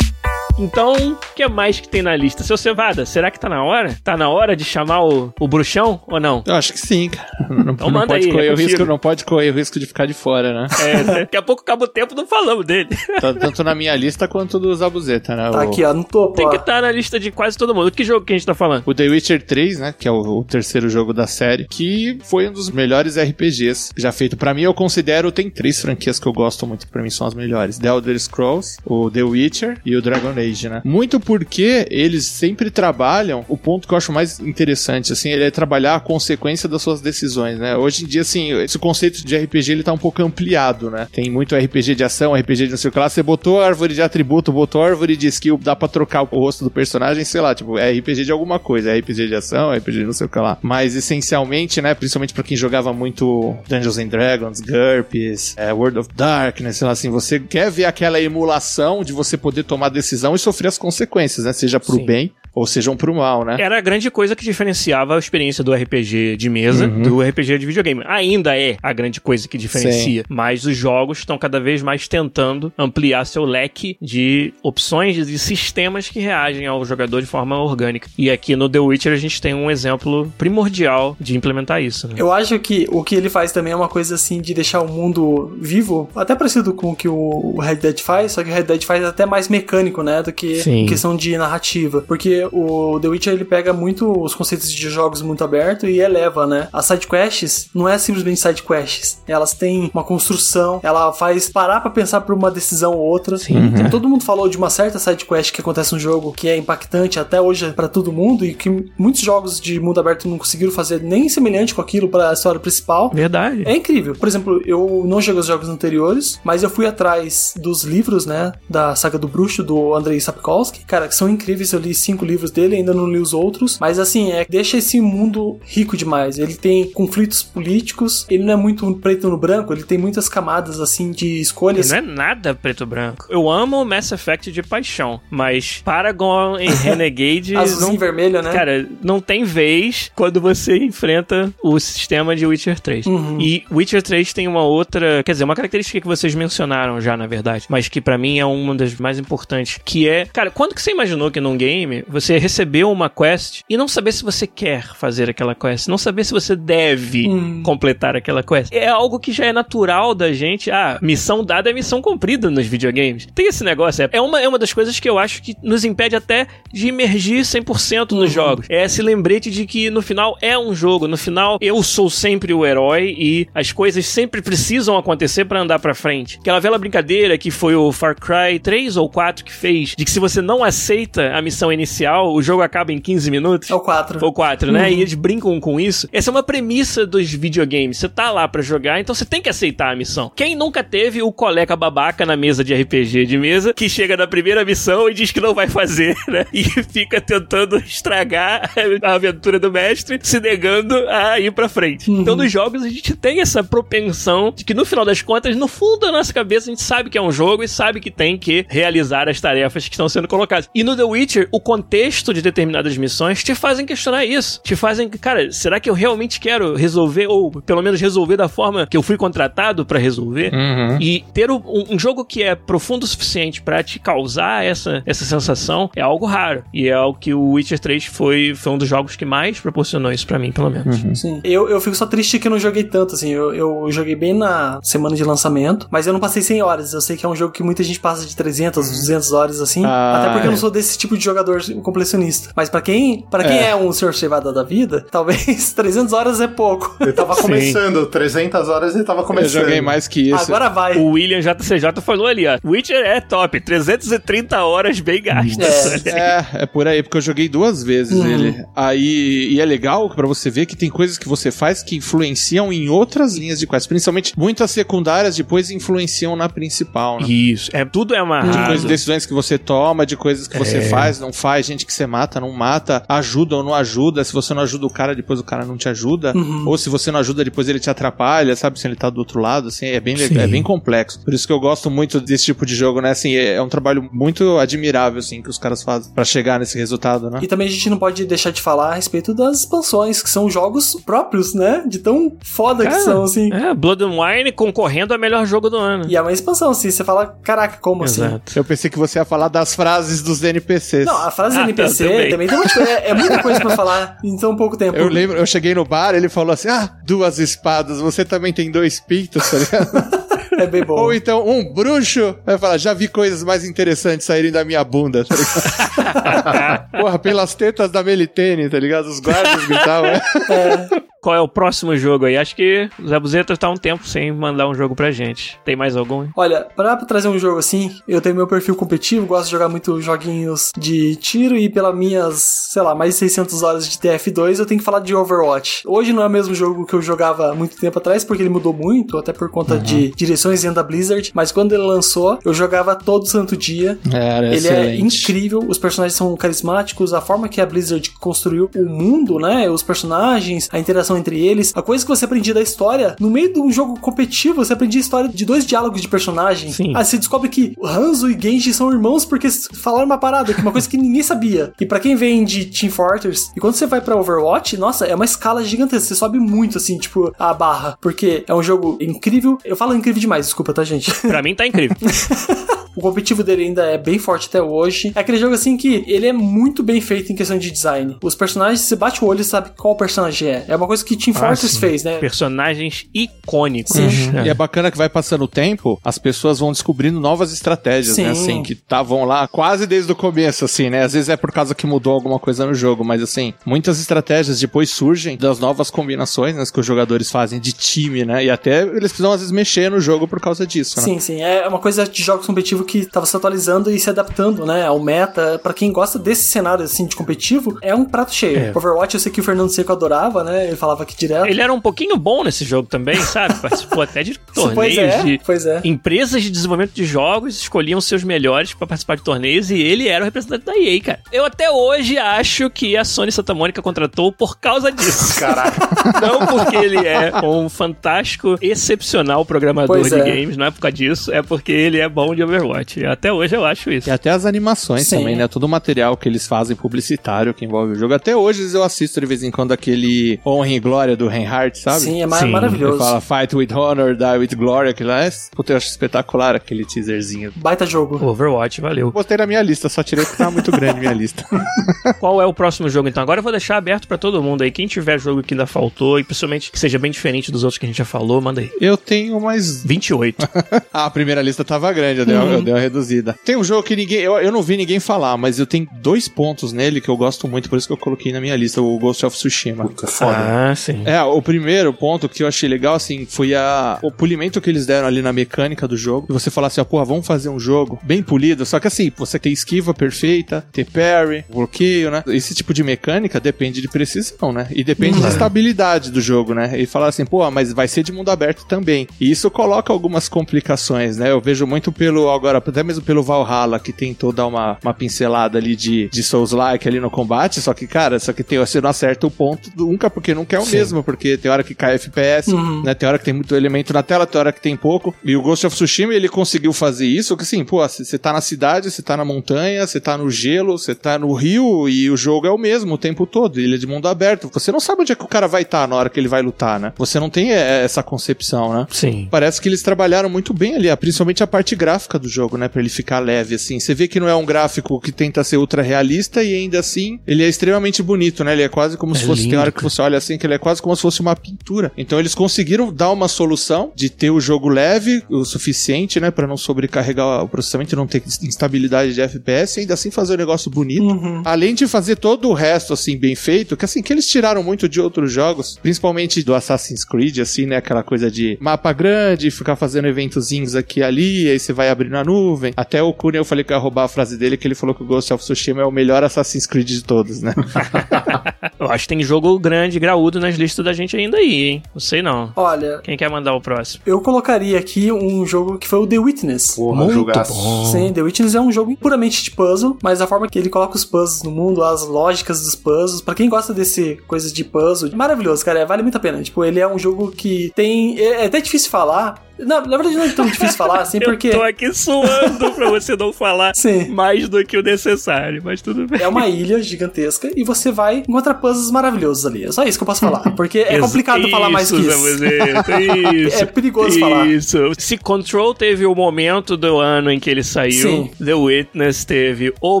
Speaker 1: Então, o que mais que tem na lista? Seu Cevada, será que tá na hora? Tá na hora de chamar o, o bruxão ou não?
Speaker 4: Eu acho que sim, cara. Não,
Speaker 1: Então
Speaker 4: não
Speaker 1: manda
Speaker 4: pode
Speaker 1: aí,
Speaker 4: correr
Speaker 1: é
Speaker 4: o risco, não pode correr o risco de ficar de fora, né?
Speaker 1: É, daqui a pouco acaba o tempo, não falamos dele.
Speaker 4: Tá Tanto na minha lista quanto do Zabuzeta, né?
Speaker 2: Tá
Speaker 4: O-
Speaker 2: aqui, ó, no topo.
Speaker 1: Tem que estar na lista de quase todo mundo. Que jogo que a gente tá falando?
Speaker 4: O The Witcher 3, né, que é o, o terceiro jogo da série, que foi um dos melhores RPGs já feito. Pra mim, eu considero, tem três franquias que eu gosto muito, que pra mim são as melhores. The Elder Scrolls, o The Witcher e o Dragon Age, né? Muito porque eles sempre trabalham, o ponto que eu acho mais interessante, assim, ele é trabalhar a consequência das suas decisões, né? Hoje em dia, assim, esse conceito de RPG, ele tá um pouco ampliado, né? Tem muito RPG de ação, RPG de não sei o que lá, você botou a árvore de atributo, botou a árvore de skill, dá pra trocar o rosto do personagem, sei lá, tipo, é RPG de alguma coisa, é RPG de ação, é RPG de não sei o que lá. Mas, essencialmente, né, principalmente pra quem jogava muito Dungeons and Dragons, GURPS, é, World of Darkness, sei lá, assim, você quer ver aquela emulação de você poder tomar decisão e sofrer as consequências, né? Seja pro
Speaker 1: Sim.
Speaker 4: bem ou sejam pro mal, né?
Speaker 1: Era a grande coisa que diferenciava a experiência do RPG de mesa do RPG de videogame. Ainda é a grande coisa que diferencia, mas os jogos estão cada vez mais tentando ampliar seu leque de opções de sistemas que reagem ao jogador de forma orgânica. E aqui no The Witcher a gente tem um exemplo primordial de implementar isso. Né?
Speaker 2: Eu acho que o que ele faz também é uma coisa assim de deixar o mundo vivo, até parecido com o que o Red Dead faz, só que o Red Dead faz até mais mecânico, né, do que
Speaker 1: Sim.
Speaker 2: em questão de narrativa. Porque o The Witcher ele pega muito os conceitos de jogos muito aberto e eleva, né? As side quests não é simplesmente side quests, elas têm uma construção, ela faz parar pra pensar por uma decisão ou outra.
Speaker 1: Sim.
Speaker 2: Então, todo mundo falou de uma certa side quest que acontece no jogo que é impactante até hoje pra todo mundo e que muitos jogos de mundo aberto não conseguiram fazer nem semelhante com aquilo pra história principal.
Speaker 1: Verdade.
Speaker 2: É incrível. Por exemplo, eu não joguei os jogos anteriores, mas eu fui atrás dos livros, né? Da saga do bruxo, do Andrei Sapkowski. Cara, que são incríveis. Eu li cinco livros dele, ainda não li os outros. Mas assim, é, deixa esse mundo rico demais. Ele tem conflitos políticos, ele não é muito preto no branco, ele tem muitas camadas, assim, de escolhas.
Speaker 1: Não é nada preto branco. Eu amo Mass Effect de paixão, mas Paragon e Renegade
Speaker 2: Azulzinho
Speaker 1: não
Speaker 2: vermelho, né?
Speaker 1: Cara, não tem vez quando você enfrenta o sistema de Witcher 3.
Speaker 2: Uhum.
Speaker 1: E Witcher 3 tem uma outra, quer dizer, uma característica que vocês mencionaram já, na verdade, mas que pra mim é uma das mais importantes, que é, cara, quando que você imaginou que num game Você receber uma quest e não saber se você quer fazer aquela quest, não saber se você deve
Speaker 2: Hum.
Speaker 1: completar aquela quest. É algo que já é natural da gente. Ah, missão dada é missão cumprida nos videogames. Tem esse negócio. é- É uma, é uma das coisas que eu acho que nos impede até de imergir 100% nos jogos. É esse lembrete de que no final é um jogo. No final eu sou sempre o herói e as coisas sempre precisam acontecer pra andar pra frente. Aquela velha brincadeira que foi o Far Cry 3 ou 4 que fez, de que se você não aceita a missão inicial, o jogo acaba em 15 minutos.
Speaker 2: É o 4.
Speaker 1: Ou 4, né? E eles brincam com isso. Essa é uma premissa dos videogames. Você tá lá pra jogar, então você tem que aceitar a missão. Quem nunca teve o colega babaca na mesa de RPG de mesa que chega na primeira missão e diz que não vai fazer, né? E fica tentando estragar a aventura do mestre, se negando a ir pra frente. Então, nos jogos, a gente tem essa propensão de que, no final das contas, no fundo da nossa cabeça, a gente sabe que é um jogo e sabe que tem que realizar as tarefas que estão sendo colocadas. E no The Witcher, o contexto de determinadas missões te fazem questionar isso. Te fazem, cara, será que eu realmente quero resolver, ou pelo menos resolver da forma que eu fui contratado pra resolver?
Speaker 4: Uhum.
Speaker 1: E ter um, um jogo que é profundo o suficiente pra te causar essa, essa sensação é algo raro. E é algo que o Witcher 3 foi, foi um dos jogos que mais proporcionou isso pra mim, pelo menos.
Speaker 2: Sim. Eu, eu fico só triste que eu não joguei tanto, assim. Eu, eu joguei bem na semana de lançamento, mas eu não passei 100 horas. Eu sei que é um jogo que muita gente passa de 300, 200 horas, assim.
Speaker 4: Ah,
Speaker 2: até porque eu
Speaker 4: é.
Speaker 2: não sou desse tipo de jogador completionista. Mas pra quem, pra quem é.
Speaker 4: É.
Speaker 2: um senhor cevada da vida, talvez 300 horas é pouco.
Speaker 3: Ele tava começando, 300 horas ele tava
Speaker 4: Eu
Speaker 3: começando.
Speaker 4: joguei mais que isso.
Speaker 2: Agora vai.
Speaker 1: O William JCJ falou ali, ó. Witcher é top, 330 horas bem gastas.
Speaker 2: É.
Speaker 4: É, é por aí, porque eu joguei duas vezes
Speaker 2: Uhum.
Speaker 4: ele. Aí, e é legal pra você ver que tem coisas que você faz que influenciam em outras linhas de quest, principalmente muitas secundárias depois influenciam na principal, né?
Speaker 1: Isso, é, tudo é
Speaker 4: De
Speaker 1: amarrado.
Speaker 4: coisas, decisões que você toma, de coisas que você faz, não faz, gente que você mata, não mata, ajuda ou não ajuda. Se você não ajuda o cara, depois o cara não te ajuda. Ou se você não ajuda, depois ele te atrapalha, sabe? Se ele tá do outro lado, assim, é bem,
Speaker 1: Sim.
Speaker 4: é bem complexo. Por isso que eu gosto muito desse tipo de jogo, né? Assim, é, é um trabalho muito admirável, assim, que os caras fazem pra chegar nesse resultado, né?
Speaker 2: E também a gente não pode deixar de falar a respeito das expansões, que são jogos próprios, né? De tão foda que
Speaker 1: Cara,
Speaker 2: são, assim.
Speaker 1: É, Blood and Wine concorrendo a melhor jogo do ano.
Speaker 2: E é uma expansão, assim. Você fala, caraca, como assim?
Speaker 1: Exato.
Speaker 4: Eu pensei que você ia falar das frases dos NPCs.
Speaker 2: Não, a frase
Speaker 1: Ah,
Speaker 2: NPC
Speaker 1: também.
Speaker 2: também. tem muita coisa. É, é muita coisa pra falar em tão pouco tempo.
Speaker 4: Eu lembro, eu cheguei no bar, ele falou assim: Ah, duas espadas, você também tem dois pintos, tá ligado?
Speaker 2: É bem bom.
Speaker 4: Ou então, um bruxo. Vai falar, já vi coisas mais interessantes saírem da minha bunda, tá ligado? Porra, pelas tetas da Melitene, tá ligado? Os guardas gritavam. é.
Speaker 1: Qual é o próximo jogo aí? Acho que o Zé Buzeta tá um tempo sem mandar um jogo pra gente. Tem mais algum?
Speaker 2: Olha, pra trazer um jogo assim, eu tenho meu perfil competitivo, gosto de jogar muito joguinhos de tiro e pelas minhas, sei lá, mais de 600 horas de TF2, eu tenho que falar de Overwatch. Hoje não é o mesmo jogo que eu jogava há muito tempo atrás, porque ele mudou muito, até por conta de direções dentro da Blizzard, mas quando ele lançou, eu jogava todo santo dia.
Speaker 4: Era
Speaker 2: Ele é incrível, os personagens são carismáticos, a forma que a Blizzard construiu o mundo, né? Os personagens, a interação entre eles, a coisa que você aprendia da história, no meio de um jogo competitivo, você aprendia a história de dois diálogos de personagem.
Speaker 1: Sim.
Speaker 2: Aí você descobre que Hanzo e Genji são irmãos porque falaram uma parada, que é uma coisa que ninguém sabia. E pra quem vem de Team Fortress, e quando você vai pra Overwatch, nossa, é uma escala gigantesca, você sobe muito assim, tipo, a barra, porque é um jogo incrível. Eu falo incrível demais, desculpa, tá, gente?
Speaker 1: Pra mim tá incrível.
Speaker 2: O competitivo dele ainda é bem forte até hoje. É aquele jogo assim que ele é muito bem feito em questão de design. Os personagens, você bate o olho e sabe qual personagem é. É uma coisa que Team
Speaker 1: Ah,
Speaker 2: Fortress
Speaker 1: sim.
Speaker 2: fez, né?
Speaker 1: Personagens icônicos.
Speaker 2: Sim.
Speaker 1: É.
Speaker 4: E é bacana que vai passando o tempo, as pessoas vão descobrindo novas estratégias,
Speaker 2: Sim.
Speaker 4: né? Assim, que estavam lá quase desde o começo, assim, né? Às vezes é por causa que mudou alguma coisa no jogo, mas assim, muitas estratégias depois surgem das novas combinações né, que os jogadores fazem de time, né? E até eles precisam às vezes mexer no jogo por causa disso, né?
Speaker 2: Sim, sim. É uma coisa de jogos competitivos que tava se atualizando e se adaptando, né, ao meta. Pra quem gosta desse cenário, assim, de competitivo, é um prato cheio.
Speaker 1: É.
Speaker 2: Overwatch, eu sei que o Fernando Seco adorava, né? Ele falava aqui direto.
Speaker 1: Ele era um pouquinho bom nesse jogo também, sabe? Participou até de torneios
Speaker 2: pois é,
Speaker 1: de.
Speaker 2: pois é.
Speaker 1: Empresas de desenvolvimento de jogos escolhiam seus melhores pra participar de torneios e ele era o representante da EA, cara. Eu até hoje acho que a Sony Santa Mônica contratou por causa disso.
Speaker 3: Caraca.
Speaker 1: Não porque ele é um fantástico, excepcional programador
Speaker 2: Pois
Speaker 1: de
Speaker 2: é.
Speaker 1: games, não é por causa disso, é porque ele é bom de Overwatch. Até hoje eu acho isso.
Speaker 4: E até as animações
Speaker 2: Sim.
Speaker 4: também, né? Todo o material que eles fazem publicitário que envolve o jogo. Até hoje eu assisto de vez em quando aquele Honra e glória do Reinhardt, sabe?
Speaker 2: Sim, é ma-
Speaker 1: Sim,
Speaker 2: maravilhoso.
Speaker 4: Ele fala Fight with Honor, Die with Glory, aquilo lá é, puta, eu acho espetacular aquele teaserzinho.
Speaker 2: Baita jogo.
Speaker 1: Overwatch, valeu.
Speaker 4: Botei na minha lista, só tirei porque tava muito grande minha lista.
Speaker 1: Qual é o próximo jogo então? Agora eu vou deixar aberto pra todo mundo aí. Quem tiver jogo que ainda faltou e principalmente que seja bem diferente dos outros que a gente já falou, manda aí.
Speaker 4: Eu tenho mais
Speaker 1: 28.
Speaker 4: Ah, a primeira lista tava grande, eu dei, uma, eu dei uma reduzida. Tem um jogo que ninguém. Eu, eu não vi ninguém falar, mas eu tenho dois pontos nele que eu gosto muito, por isso que eu coloquei na minha lista, o Ghost of Tsushima.
Speaker 3: Puta, foda.
Speaker 1: ah, sim.
Speaker 4: É, o primeiro ponto que eu achei legal, assim, foi a, o polimento que eles deram ali na mecânica do jogo. E você falar assim, ó, porra, vamos fazer um jogo bem polido. Só que assim, você tem esquiva perfeita, ter parry, bloqueio, né? Esse tipo de mecânica depende de precisão, né? E depende da estabilidade do jogo, né? E falar assim, pô, mas vai ser de mundo aberto também. E isso coloca algumas complicações, né? Eu vejo muito pelo, agora, até mesmo pelo Valhalla, que tentou dar uma, uma pincelada ali de, de Souls-like ali no combate, só que, cara, só que tem, você não acerta o ponto nunca, porque nunca é o mesmo, porque tem hora que cai FPS, né? Tem hora que tem muito elemento na tela, tem hora que tem pouco. E o Ghost of Tsushima, ele conseguiu fazer isso, que assim, pô, você tá na cidade, você tá na montanha, você tá no gelo, você tá no rio, e o jogo é o mesmo o tempo todo, ele é de mundo aberto. Você não sabe onde é que o cara vai estar na hora que ele vai lutar, né? Você não tem é, essa concepção, né?
Speaker 1: Sim.
Speaker 4: Parece que eles trabalharam muito bem ali, principalmente a parte gráfica do jogo, né? Pra ele ficar leve, assim. Você vê que não é um gráfico que tenta ser ultra realista e ainda assim ele é extremamente bonito, né? Ele é quase como
Speaker 1: É
Speaker 4: se fosse.
Speaker 1: lindo,
Speaker 4: tem hora que você olha assim, que ele é quase como se fosse uma pintura. Então eles conseguiram dar uma solução de ter o jogo leve o suficiente, né? Pra não sobrecarregar o processamento, não ter instabilidade de FPS e ainda assim fazer o negócio bonito.
Speaker 2: Uhum.
Speaker 4: Além de fazer todo o resto, assim, bem feito, que assim, que eles tiraram muito de outros jogos, principalmente do Assassin's Creed, assim, né? Aquela coisa de mapa grande, ficar fazendo eventozinhos aqui e ali, aí você vai abrir na nuvem. Até o Kuni eu falei que ia roubar a frase dele, que ele falou que o Ghost of Tsushima é o melhor Assassin's Creed de todos, né?
Speaker 1: Eu acho que tem jogo grande, graúdo nas listas da gente ainda aí, hein? Não sei não.
Speaker 2: Olha,
Speaker 1: Quem quer mandar o próximo?
Speaker 2: eu colocaria aqui um jogo que foi o The Witness.
Speaker 3: Porra,
Speaker 1: Muito
Speaker 3: jogaço.
Speaker 1: bom.
Speaker 2: Sim, The Witness é um jogo puramente de puzzle, mas a forma que ele coloca os puzzles no mundo, as lógicas dos puzzles, pra quem gosta desse coisa de puzzle, maravilhoso, cara, é, vale muito a pena. Tipo, ele é um jogo que tem. É, é até difícil falar. Não, na verdade não é tão difícil falar, assim, porque.
Speaker 1: Eu tô aqui suando pra você não falar
Speaker 2: Sim.
Speaker 1: mais do que o necessário, mas tudo bem.
Speaker 2: É uma ilha gigantesca e você vai encontrar puzzles maravilhosos ali. É só isso que eu posso falar. Porque é complicado falar mais que isso.
Speaker 1: Isso.
Speaker 2: É perigoso falar.
Speaker 1: Isso. Se Control teve o momento do ano em que ele saiu,
Speaker 2: Sim.
Speaker 1: The Witness teve o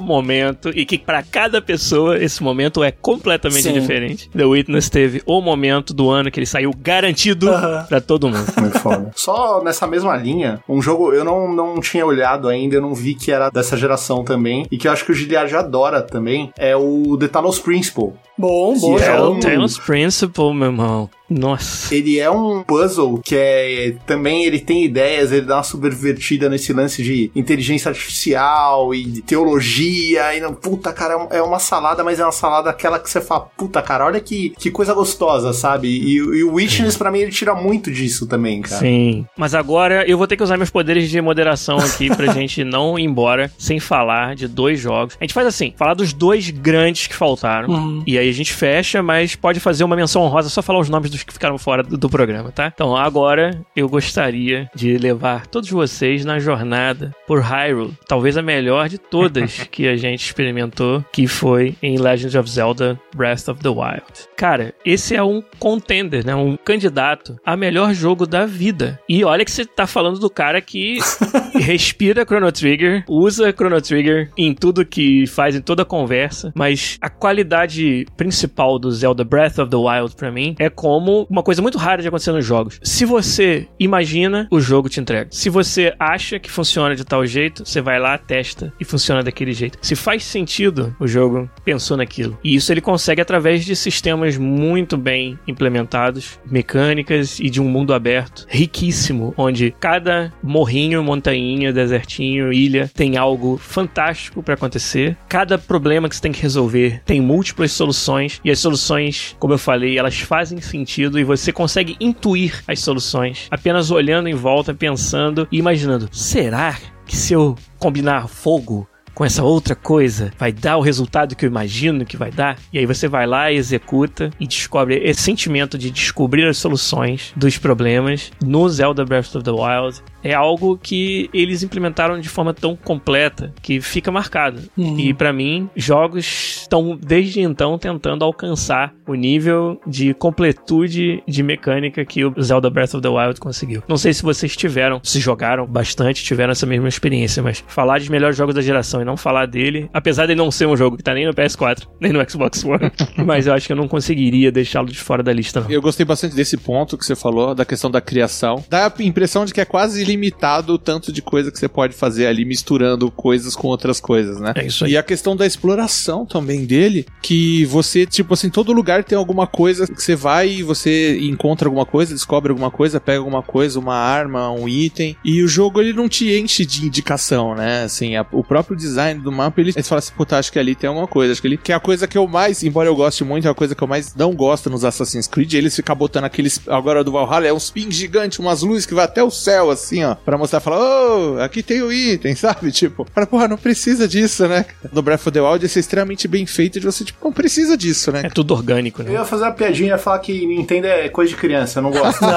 Speaker 1: momento, e que pra cada pessoa esse momento é completamente
Speaker 2: Sim.
Speaker 1: diferente. The Witness teve o momento do ano que ele saiu garantido
Speaker 2: Aham.
Speaker 1: pra todo mundo.
Speaker 3: Muito foda. Só nessa mesma linha, um jogo eu não, não tinha olhado ainda, eu não vi que era dessa geração também, e que eu acho que o Giliard adora também, é o The Talos Principle.
Speaker 2: Bom, bom
Speaker 3: é
Speaker 1: Tails Principle, meu irmão. Nossa.
Speaker 3: Ele é um puzzle que é também ele tem ideias, ele dá uma subvertida nesse lance de inteligência artificial e de teologia e não, puta cara, é é uma salada, mas é uma salada aquela que você fala, puta cara, olha que, que coisa gostosa, sabe? E, e o Witness pra mim ele tira muito disso também, cara.
Speaker 1: Sim. Mas agora eu vou ter que usar meus poderes de moderação aqui pra gente não ir embora sem falar de dois jogos. A gente faz assim, falar dos dois grandes que faltaram.
Speaker 2: Uhum.
Speaker 1: E aí a gente fecha, mas pode fazer uma menção honrosa, só falar os nomes dos que ficaram fora do, do programa, tá? Então agora eu gostaria de levar todos vocês na jornada por Hyrule. Talvez a melhor de todas que a gente experimentou, que foi em Legend of Zelda Breath of the Wild. Cara, esse é um contender, né? Um candidato a melhor jogo da vida. E olha que você tá falando do cara que respira Chrono Trigger, usa Chrono Trigger em tudo que faz, em toda conversa, mas a qualidade principal do Zelda Breath of the Wild pra mim é como uma coisa muito rara de acontecer nos jogos. Se você imagina, o jogo te entrega. Se você acha que funciona de tal jeito, você vai lá, testa e funciona daquele jeito. Se faz sentido, o jogo pensou naquilo. E isso ele consegue através de sistemas muito bem implementados, mecânicas e de um mundo aberto riquíssimo, onde cada morrinho, montanha, desertinho, ilha tem algo fantástico pra acontecer. Cada problema que você tem que resolver tem múltiplas soluções e as soluções, como eu falei, elas fazem sentido e você consegue intuir as soluções apenas olhando em volta, pensando e imaginando: será que se eu combinar fogo com essa outra coisa vai dar o resultado que eu imagino que vai dar? E aí você vai lá, executa e descobre esse sentimento de descobrir as soluções dos problemas no Zelda Breath of the Wild é algo que eles implementaram de forma tão completa que fica marcado.
Speaker 2: Uhum.
Speaker 1: E pra mim, jogos estão desde então tentando alcançar o nível de completude de mecânica que o Zelda Breath of the Wild conseguiu. Não sei se vocês tiveram, se jogaram bastante, tiveram essa mesma experiência, mas falar de melhores jogos da geração e não falar dele, apesar de não ser um jogo que tá nem no PS4, nem no Xbox One, mas eu acho que eu não conseguiria deixá-lo de fora da lista, não.
Speaker 4: Eu gostei bastante desse ponto que você falou, da questão da criação. Dá a impressão de que é quase ilimitado o tanto de coisa que você pode fazer ali, misturando coisas com outras coisas, né?
Speaker 1: É isso aí.
Speaker 4: E a questão da exploração também dele, que você, tipo assim, todo lugar tem alguma coisa que você vai e você encontra alguma coisa, descobre alguma coisa, pega alguma coisa, uma arma, um item, e o jogo ele não te enche de indicação, né? Assim, a- o próprio design do mapa, ele, ele fala assim, puta, acho que ali tem alguma coisa, acho que ele, que é a coisa que eu mais, embora eu goste muito, é a coisa que eu mais não gosto nos Assassin's Creed, eles ficam botando aqueles, agora do Valhalla, é uns ping gigantes, umas luzes que vai até o céu, assim, ó, pra mostrar, falar, ô, aqui tem o item, sabe? Tipo, cara, porra, não precisa disso, né? No Breath of the Wild, isso é extremamente bem feito de você, tipo, não precisa disso, né?
Speaker 1: É tudo orgânico,
Speaker 3: Eu
Speaker 1: né?
Speaker 3: ia fazer uma piadinha e falar que Nintendo é coisa de criança, eu não gosto.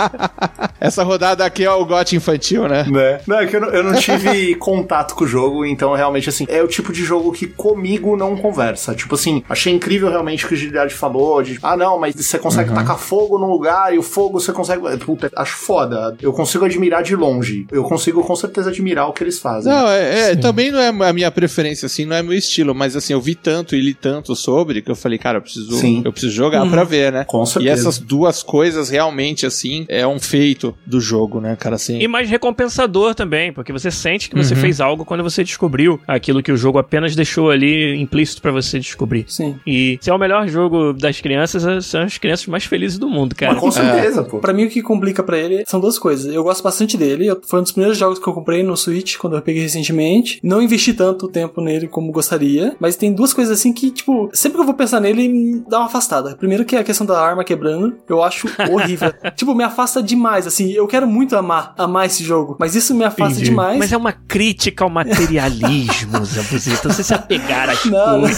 Speaker 4: Essa rodada aqui é o gote infantil, né?
Speaker 3: né? Não, é que eu não, eu não tive contato com o jogo, então realmente, assim, é o tipo de jogo que comigo não conversa. Tipo assim, achei incrível realmente o que o Giliard falou, de, ah não, mas você consegue tacar fogo num lugar e o fogo você consegue... Puta, acho foda. Eu consigo admirar de longe. Eu consigo com certeza admirar o que eles fazem.
Speaker 4: Não, é, é, também não é a minha preferência, assim, não é meu estilo, mas assim, eu vi tanto e li tanto sobre que eu falei, cara, eu preciso,
Speaker 3: Sim.
Speaker 4: eu preciso jogar pra ver, né?
Speaker 3: Com
Speaker 4: E
Speaker 3: certeza.
Speaker 4: essas duas coisas realmente, assim, é um feito do jogo, né, cara, assim.
Speaker 1: E mais recompensador também, porque você sente que você
Speaker 4: Uhum.
Speaker 1: fez algo quando você descobriu aquilo que o jogo apenas deixou ali implícito pra você descobrir.
Speaker 2: Sim.
Speaker 1: E se é o melhor jogo das crianças, são as crianças mais felizes do mundo, cara.
Speaker 3: Mas com certeza, pô.
Speaker 2: Pra mim, o que complica pra ele são duas coisas. Eu gosto bastante dele. eu- Foi um dos primeiros jogos que eu comprei no Switch, quando eu peguei recentemente. Não investi tanto tempo nele como gostaria. Mas tem duas coisas assim que, tipo, sempre que eu vou pensar nele, dá uma afastada. Primeiro que é a questão da arma quebrando. Eu acho horrível. tipo, me afasta demais, assim. Eu quero muito amar, amar esse jogo. Mas isso me afasta
Speaker 1: Entendi.
Speaker 2: demais.
Speaker 1: Mas é uma crítica ao materialismo, Zambuzita. Você se apegar às
Speaker 2: Não, não.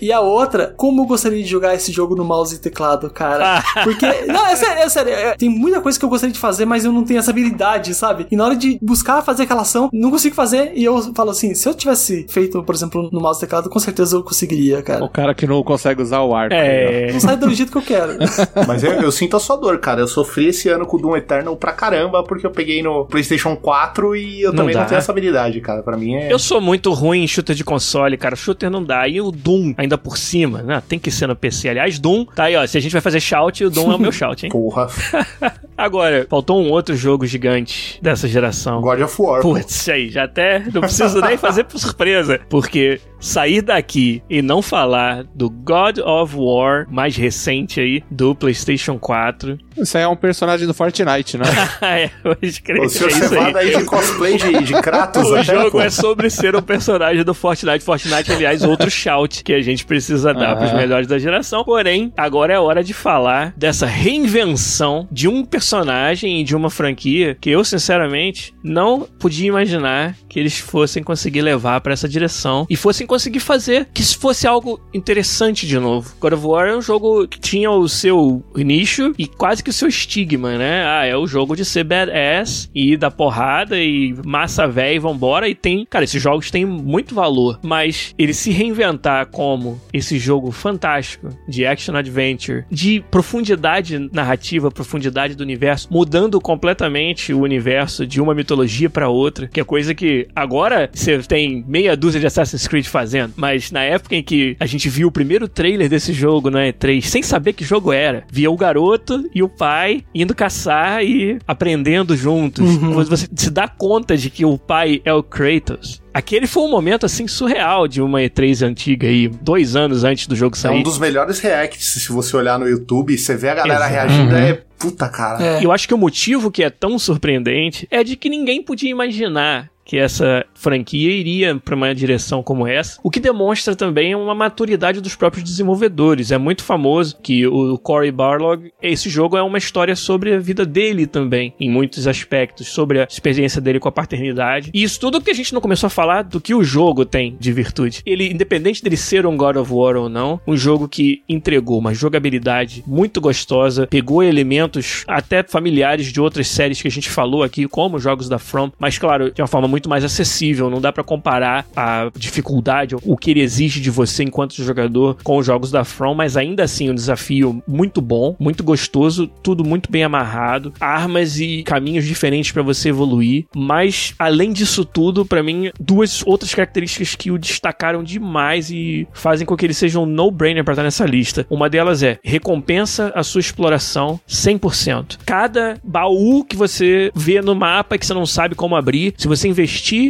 Speaker 2: E a outra, como eu gostaria de jogar esse jogo no mouse e teclado, cara. Porque, não, é sério, é sério. é- tem muita coisa que eu gostaria de fazer, mas eu não tenho essa habilidade, sabe? E na hora de buscar fazer aquela ação, não consigo fazer. E eu falo assim, se eu tivesse feito, por exemplo, no mouse e teclado, com certeza eu conseguiria,
Speaker 4: O
Speaker 2: cara.
Speaker 4: cara que não consegue usar o arco.
Speaker 1: É.
Speaker 2: Não sai do jeito que eu quero.
Speaker 3: Mas eu, eu sinto a sua dor, cara. Eu sofri esse ano com o Doom Eternal pra caramba, porque eu peguei no PlayStation 4 e eu
Speaker 1: Não
Speaker 3: também
Speaker 1: dá.
Speaker 3: não tenho essa habilidade, cara. Pra mim é.
Speaker 1: Eu sou muito ruim em shooter de console, cara. Shooter não dá. E o Doom, ainda por cima, né? Tem que ser no PC. Aliás, Doom, tá aí, ó. Se a gente vai fazer shout, o Doom é o meu shout, hein?
Speaker 3: Porra.
Speaker 1: Agora, faltou um outro jogo gigante dessa geração.
Speaker 3: God of War.
Speaker 1: Putz, aí, já até não preciso nem fazer por surpresa, porque sair daqui e não falar do God of War mais recente aí, do PlayStation 4.
Speaker 4: Isso aí é um personagem do Fortnite, né?
Speaker 1: é, pode crer,
Speaker 3: O senhor
Speaker 1: é aí.
Speaker 3: aí de cosplay de, de Kratos
Speaker 1: O jogo é sobre ser um personagem do Fortnite. Fortnite, aliás, outro shout que a gente precisa dar
Speaker 4: Ah.
Speaker 1: pros melhores da geração. Porém, agora é hora de falar dessa reinvenção de um personagem e de uma franquia que eu, sinceramente, não podia imaginar que eles fossem conseguir levar pra essa direção e fossem conseguir fazer que isso fosse algo interessante de novo. God of War é um jogo que tinha o seu nicho e quase que o seu estigma, né? Ah, é o jogo de ser badass e dar porrada e massa véia e vambora. E tem, cara, esses jogos têm muito valor, mas ele se reinventar como esse jogo fantástico de action adventure, de profundidade narrativa, profundidade do universo, mudando completamente o universo de uma mitologia pra outra, que é coisa que agora você tem meia dúzia de Assassin's Creed fazendo, mas na época em que a gente viu o primeiro trailer desse jogo na E3, sem saber que jogo era, via o garoto e o pai indo caçar e aprendendo juntos. Você se dá conta de que o pai é o Kratos. Aquele foi um momento assim surreal de uma E3 antiga aí, dois anos antes do jogo
Speaker 3: É
Speaker 1: sair.
Speaker 3: um dos melhores reacts, se você olhar no YouTube, você vê a galera
Speaker 1: Exato.
Speaker 3: reagindo, é puta cara.
Speaker 2: É.
Speaker 1: Eu acho que o motivo que é tão surpreendente é de que ninguém podia imaginar que essa franquia iria para uma direção como essa, o que demonstra também uma maturidade dos próprios desenvolvedores. É muito famoso que o Cory Barlog, esse jogo é uma história sobre a vida dele também, em muitos aspectos, sobre a experiência dele com a paternidade. E isso tudo que a gente não começou a falar do que o jogo tem de virtude. Ele, independente dele ser um God of War ou não, um jogo que entregou uma jogabilidade muito gostosa, pegou elementos até familiares de outras séries que a gente falou aqui, como jogos da From, mas claro, de uma forma muito mais acessível, não dá para comparar a dificuldade, o que ele exige de você enquanto jogador com os jogos da From, mas ainda assim um desafio muito bom, muito gostoso, tudo muito bem amarrado, armas e caminhos diferentes para você evoluir, mas além disso tudo, para mim, duas outras características que o destacaram demais e fazem com que ele seja um no-brainer para estar nessa lista. Uma delas é recompensa a sua exploração 100%. Cada baú que você vê no mapa que você não sabe como abrir, se você investir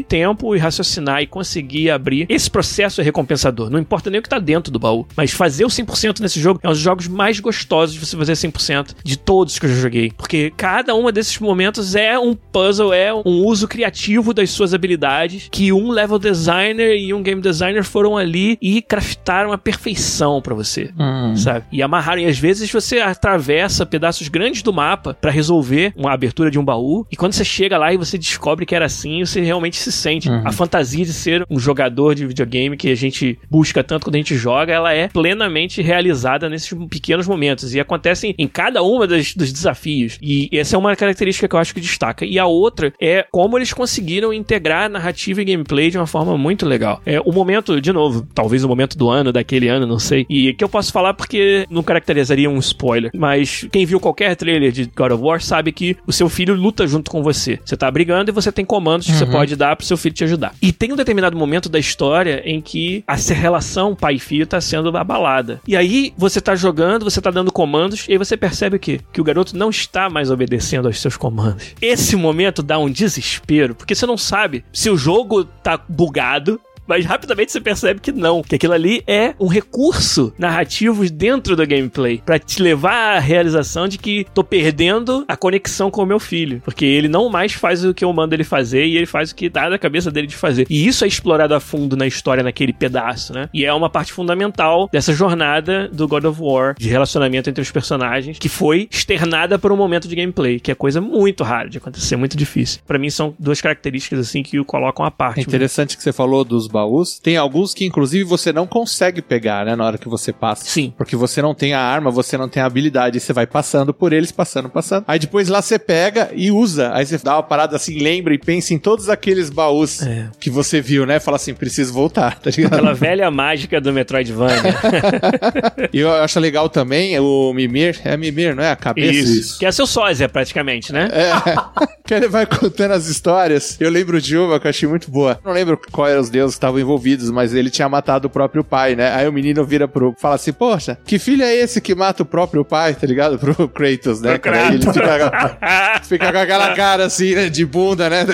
Speaker 1: tempo e raciocinar e conseguir abrir, esse processo é recompensador. Não importa nem o que tá dentro do baú, mas fazer o 100% nesse jogo é um dos jogos mais gostosos de você fazer 100% de todos que eu já joguei, porque cada uma desses momentos é um puzzle, é um uso criativo das suas habilidades que um level designer e um game designer foram ali e craftaram a perfeição para você,
Speaker 4: Hum.
Speaker 1: sabe? E amarraram. E às vezes você atravessa pedaços grandes do mapa para resolver uma abertura de um baú. E quando você chega lá e você descobre que era assim, você realmente se sente. A fantasia de ser um jogador de videogame que a gente busca tanto quando a gente joga, ela é plenamente realizada nesses pequenos momentos. E acontecem em cada uma das, dos desafios. E essa é uma característica que eu acho que destaca. E a outra é como eles conseguiram integrar narrativa e gameplay de uma forma muito legal. É o momento, de novo, talvez o momento do ano, daquele ano, não sei. E que eu posso falar porque não caracterizaria um spoiler. Mas quem viu qualquer trailer de God of War sabe que o seu filho luta junto com você. Você tá brigando e você tem comandos que você pode dar pro seu filho te ajudar. E tem um determinado momento da história em que essa relação pai e filho tá sendo abalada. E aí você tá jogando, você tá dando comandos, e aí você percebe o quê? Que o garoto não está mais obedecendo aos seus comandos. Esse momento dá um desespero, porque você não sabe se o jogo tá bugado, mas rapidamente você percebe que não, que aquilo ali é um recurso narrativo dentro do gameplay pra te levar à realização de que tô perdendo a conexão com o meu filho, porque ele não mais faz o que eu mando ele fazer e ele faz o que dá na cabeça dele de fazer. E isso é explorado a fundo na história naquele pedaço, né? E é uma parte fundamental dessa jornada do God of War de relacionamento entre os personagens que foi externada por um momento de gameplay, que é coisa muito rara de acontecer, muito difícil. Pra mim são duas características assim que o colocam à parte.
Speaker 4: É interessante que você falou dos baús. Tem alguns que, inclusive, você não consegue pegar, né? Na hora que você passa.
Speaker 1: Sim.
Speaker 4: Porque você não tem a arma, você não tem a habilidade. E você vai passando por eles, passando, passando. Aí depois lá você pega e usa. Aí você dá uma parada assim, lembra e pensa em todos aqueles baús
Speaker 1: É.
Speaker 4: que você viu, né? Fala assim, preciso voltar, tá ligado?
Speaker 1: Aquela velha mágica do Metroidvania.
Speaker 4: E eu acho legal também o Mimir. É Mimir, não é? A cabeça.
Speaker 1: Isso. Que é seu sósia, praticamente, né?
Speaker 4: É, que ele vai contando as histórias. Eu lembro de uma que eu achei muito boa. Não lembro qual eram os deuses que estavam envolvidos, mas ele tinha matado o próprio pai, né? Aí o menino vira pro. fala assim: Poxa, que filho é esse que mata o próprio pai, tá ligado? Pro Kratos, né?
Speaker 1: Pro?
Speaker 4: Aí ele
Speaker 1: Kratos.
Speaker 4: fica, fica com aquela cara assim, né? De bunda, né?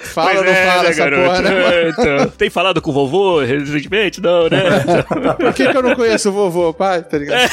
Speaker 4: Fala ou não
Speaker 1: é,
Speaker 4: fala
Speaker 1: né,
Speaker 4: essa
Speaker 1: garoto?
Speaker 4: porra, né?
Speaker 1: É, então. Tem falado com o vovô recentemente? Não, né?
Speaker 4: Por que, que eu não conheço o vovô, pai? Tá ligado?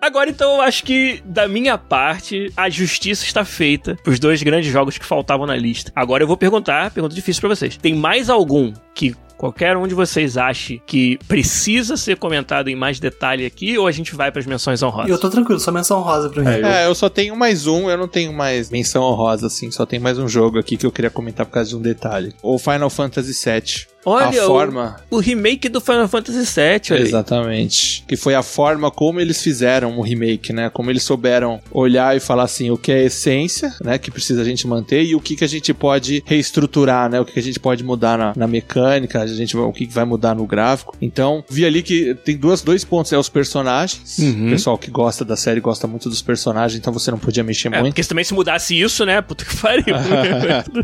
Speaker 1: Agora, então, eu acho que, da minha parte, a justiça está feita pros dois grandes jogos que faltavam na lista. Agora eu vou perguntar, pergunta difícil pra vocês. Tem mais algum que qualquer um de vocês ache que precisa ser comentado em mais detalhe aqui, ou a gente vai pras menções
Speaker 2: E
Speaker 1: honrosas?
Speaker 2: eu tô tranquilo, só menção rosa pra mim.
Speaker 3: É, eu-
Speaker 4: É, eu só tenho mais um, eu não tenho mais menção honrosa, assim, só tem mais um jogo aqui que eu queria comentar por causa de um detalhe. O Final Fantasy VII.
Speaker 1: Olha,
Speaker 4: a
Speaker 1: o-
Speaker 4: forma.
Speaker 1: O remake do Final Fantasy VII, aí.
Speaker 4: Exatamente. Que foi a forma como eles fizeram o remake, né? Como eles souberam olhar e falar assim, o que é a essência, né? Que precisa a gente manter e o que, que a gente pode reestruturar, né? O que, que a gente pode mudar na, na mecânica, a gente, o que, vai mudar no gráfico. Então, vi ali que tem duas, dois pontos, é os personagens.
Speaker 1: Uhum.
Speaker 4: O pessoal que gosta da série gosta muito dos personagens, então você não podia mexer
Speaker 1: É,
Speaker 4: muito.
Speaker 1: porque se também se mudasse isso, né? Puta que pariu.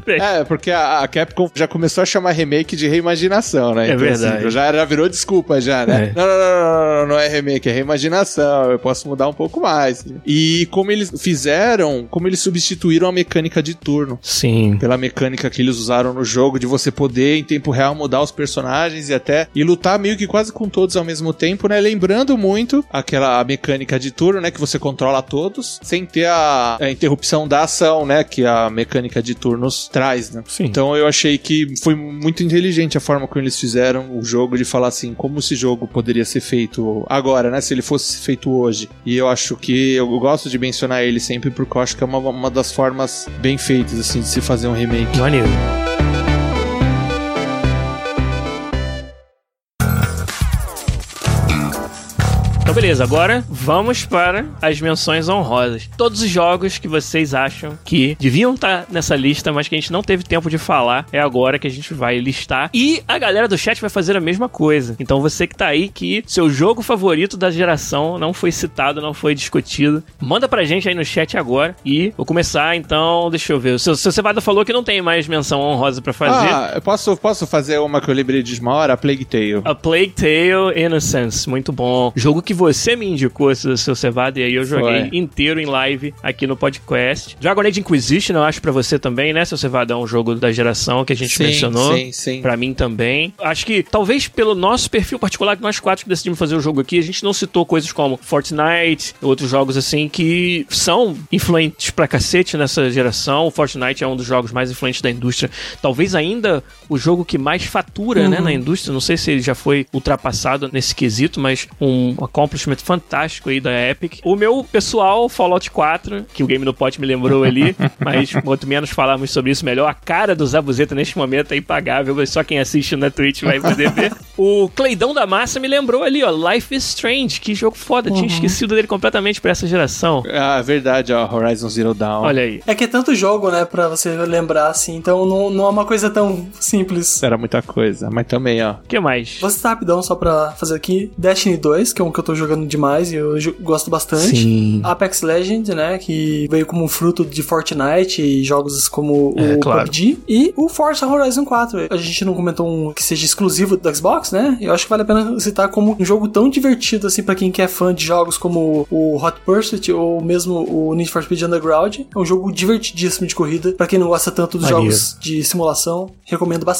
Speaker 4: É, porque a, a Capcom já começou a chamar remake de reimaginação, né?
Speaker 1: É verdade.
Speaker 4: Assim, já, já virou desculpa, já, né?
Speaker 1: É.
Speaker 4: Não, não, não, não, não, não é remake, é reimaginação. Eu posso mudar um pouco mais. E como eles fizeram, como eles substituíram a mecânica de turno
Speaker 1: Sim.
Speaker 4: pela mecânica que eles usaram no jogo de você poder em tempo real mudar os personagens e até e lutar meio que quase com todos ao mesmo tempo, né? Lembrando muito aquela mecânica de turno, né, que você controla todos sem ter a, a interrupção da ação, né, que a mecânica de turnos traz, né?
Speaker 1: Sim.
Speaker 4: Então eu achei que foi muito inteligente a forma como eles fizeram o jogo de falar assim, como esse jogo poderia ser feito agora, né, se ele fosse feito hoje. E eu acho que eu gosto de mencionar ele sempre porque eu acho que é uma, uma das formas bem feitas assim de se fazer um remake.
Speaker 1: Maneiro. Então, beleza, agora vamos para as menções honrosas. Todos os jogos que vocês acham que deviam estar nessa lista, mas que a gente não teve tempo de falar, é agora que a gente vai listar. E a galera do chat vai fazer a mesma coisa. Então, você que tá aí, que seu jogo favorito da geração não foi citado, não foi discutido, manda pra gente aí no chat agora. E vou começar, então, deixa eu ver. O seu, seu Cevada falou que não tem mais menção honrosa pra fazer.
Speaker 4: Ah, eu posso, posso fazer uma que eu lembrei de uma hora? A Plague Tale.
Speaker 1: A Plague Tale Innocence, muito bom. Jogo que você me indicou, seu seu Cevada, e aí eu joguei
Speaker 4: Foi.
Speaker 1: inteiro em live aqui no podcast. Dragon Age Inquisition, eu acho pra você também, né, seu Cevada? É um jogo da geração que a gente
Speaker 4: Sim,
Speaker 1: mencionou.
Speaker 4: sim, sim.
Speaker 1: Pra mim também. Acho que, talvez pelo nosso perfil particular, que nós quatro que decidimos fazer o jogo aqui, a gente não citou coisas como Fortnite, outros jogos assim, que são influentes pra cacete nessa geração. O Fortnite é um dos jogos mais influentes da indústria. Talvez ainda o jogo que mais fatura, né, na indústria. Não sei se ele já foi ultrapassado nesse quesito, mas um accomplishment fantástico aí da Epic. O meu pessoal, Fallout 4, que o Game no Pot me lembrou ali, mas quanto menos falarmos sobre isso, melhor. A cara do Zabuzeta neste momento é impagável, mas só quem assiste na Twitch vai poder ver. O Cleidão da Massa me lembrou ali, ó, Life is Strange, que jogo foda, tinha esquecido dele completamente pra essa geração.
Speaker 4: Ah, verdade, ó, Horizon Zero Dawn.
Speaker 1: Olha aí.
Speaker 2: É que é tanto jogo, né, pra você lembrar, assim, então não, não é uma coisa tão simples.
Speaker 4: Era muita coisa, mas também, ó.
Speaker 1: O que mais?
Speaker 2: Vou citar rapidão só pra fazer aqui. Destiny 2, que é um que eu tô jogando demais e eu gosto bastante.
Speaker 1: Sim.
Speaker 2: Apex Legends, né, que veio como fruto de Fortnite e jogos como
Speaker 1: É,
Speaker 2: o
Speaker 1: claro.
Speaker 2: PUBG. E o Forza Horizon 4. A gente não comentou um que seja exclusivo do Xbox, né? Eu acho que vale a pena citar como um jogo tão divertido, assim, pra quem que é fã de jogos como o Hot Pursuit ou mesmo o Need for Speed Underground. É um jogo divertidíssimo de corrida. Pra quem não gosta tanto dos
Speaker 1: Maneiro.
Speaker 2: jogos de simulação, recomendo bastante.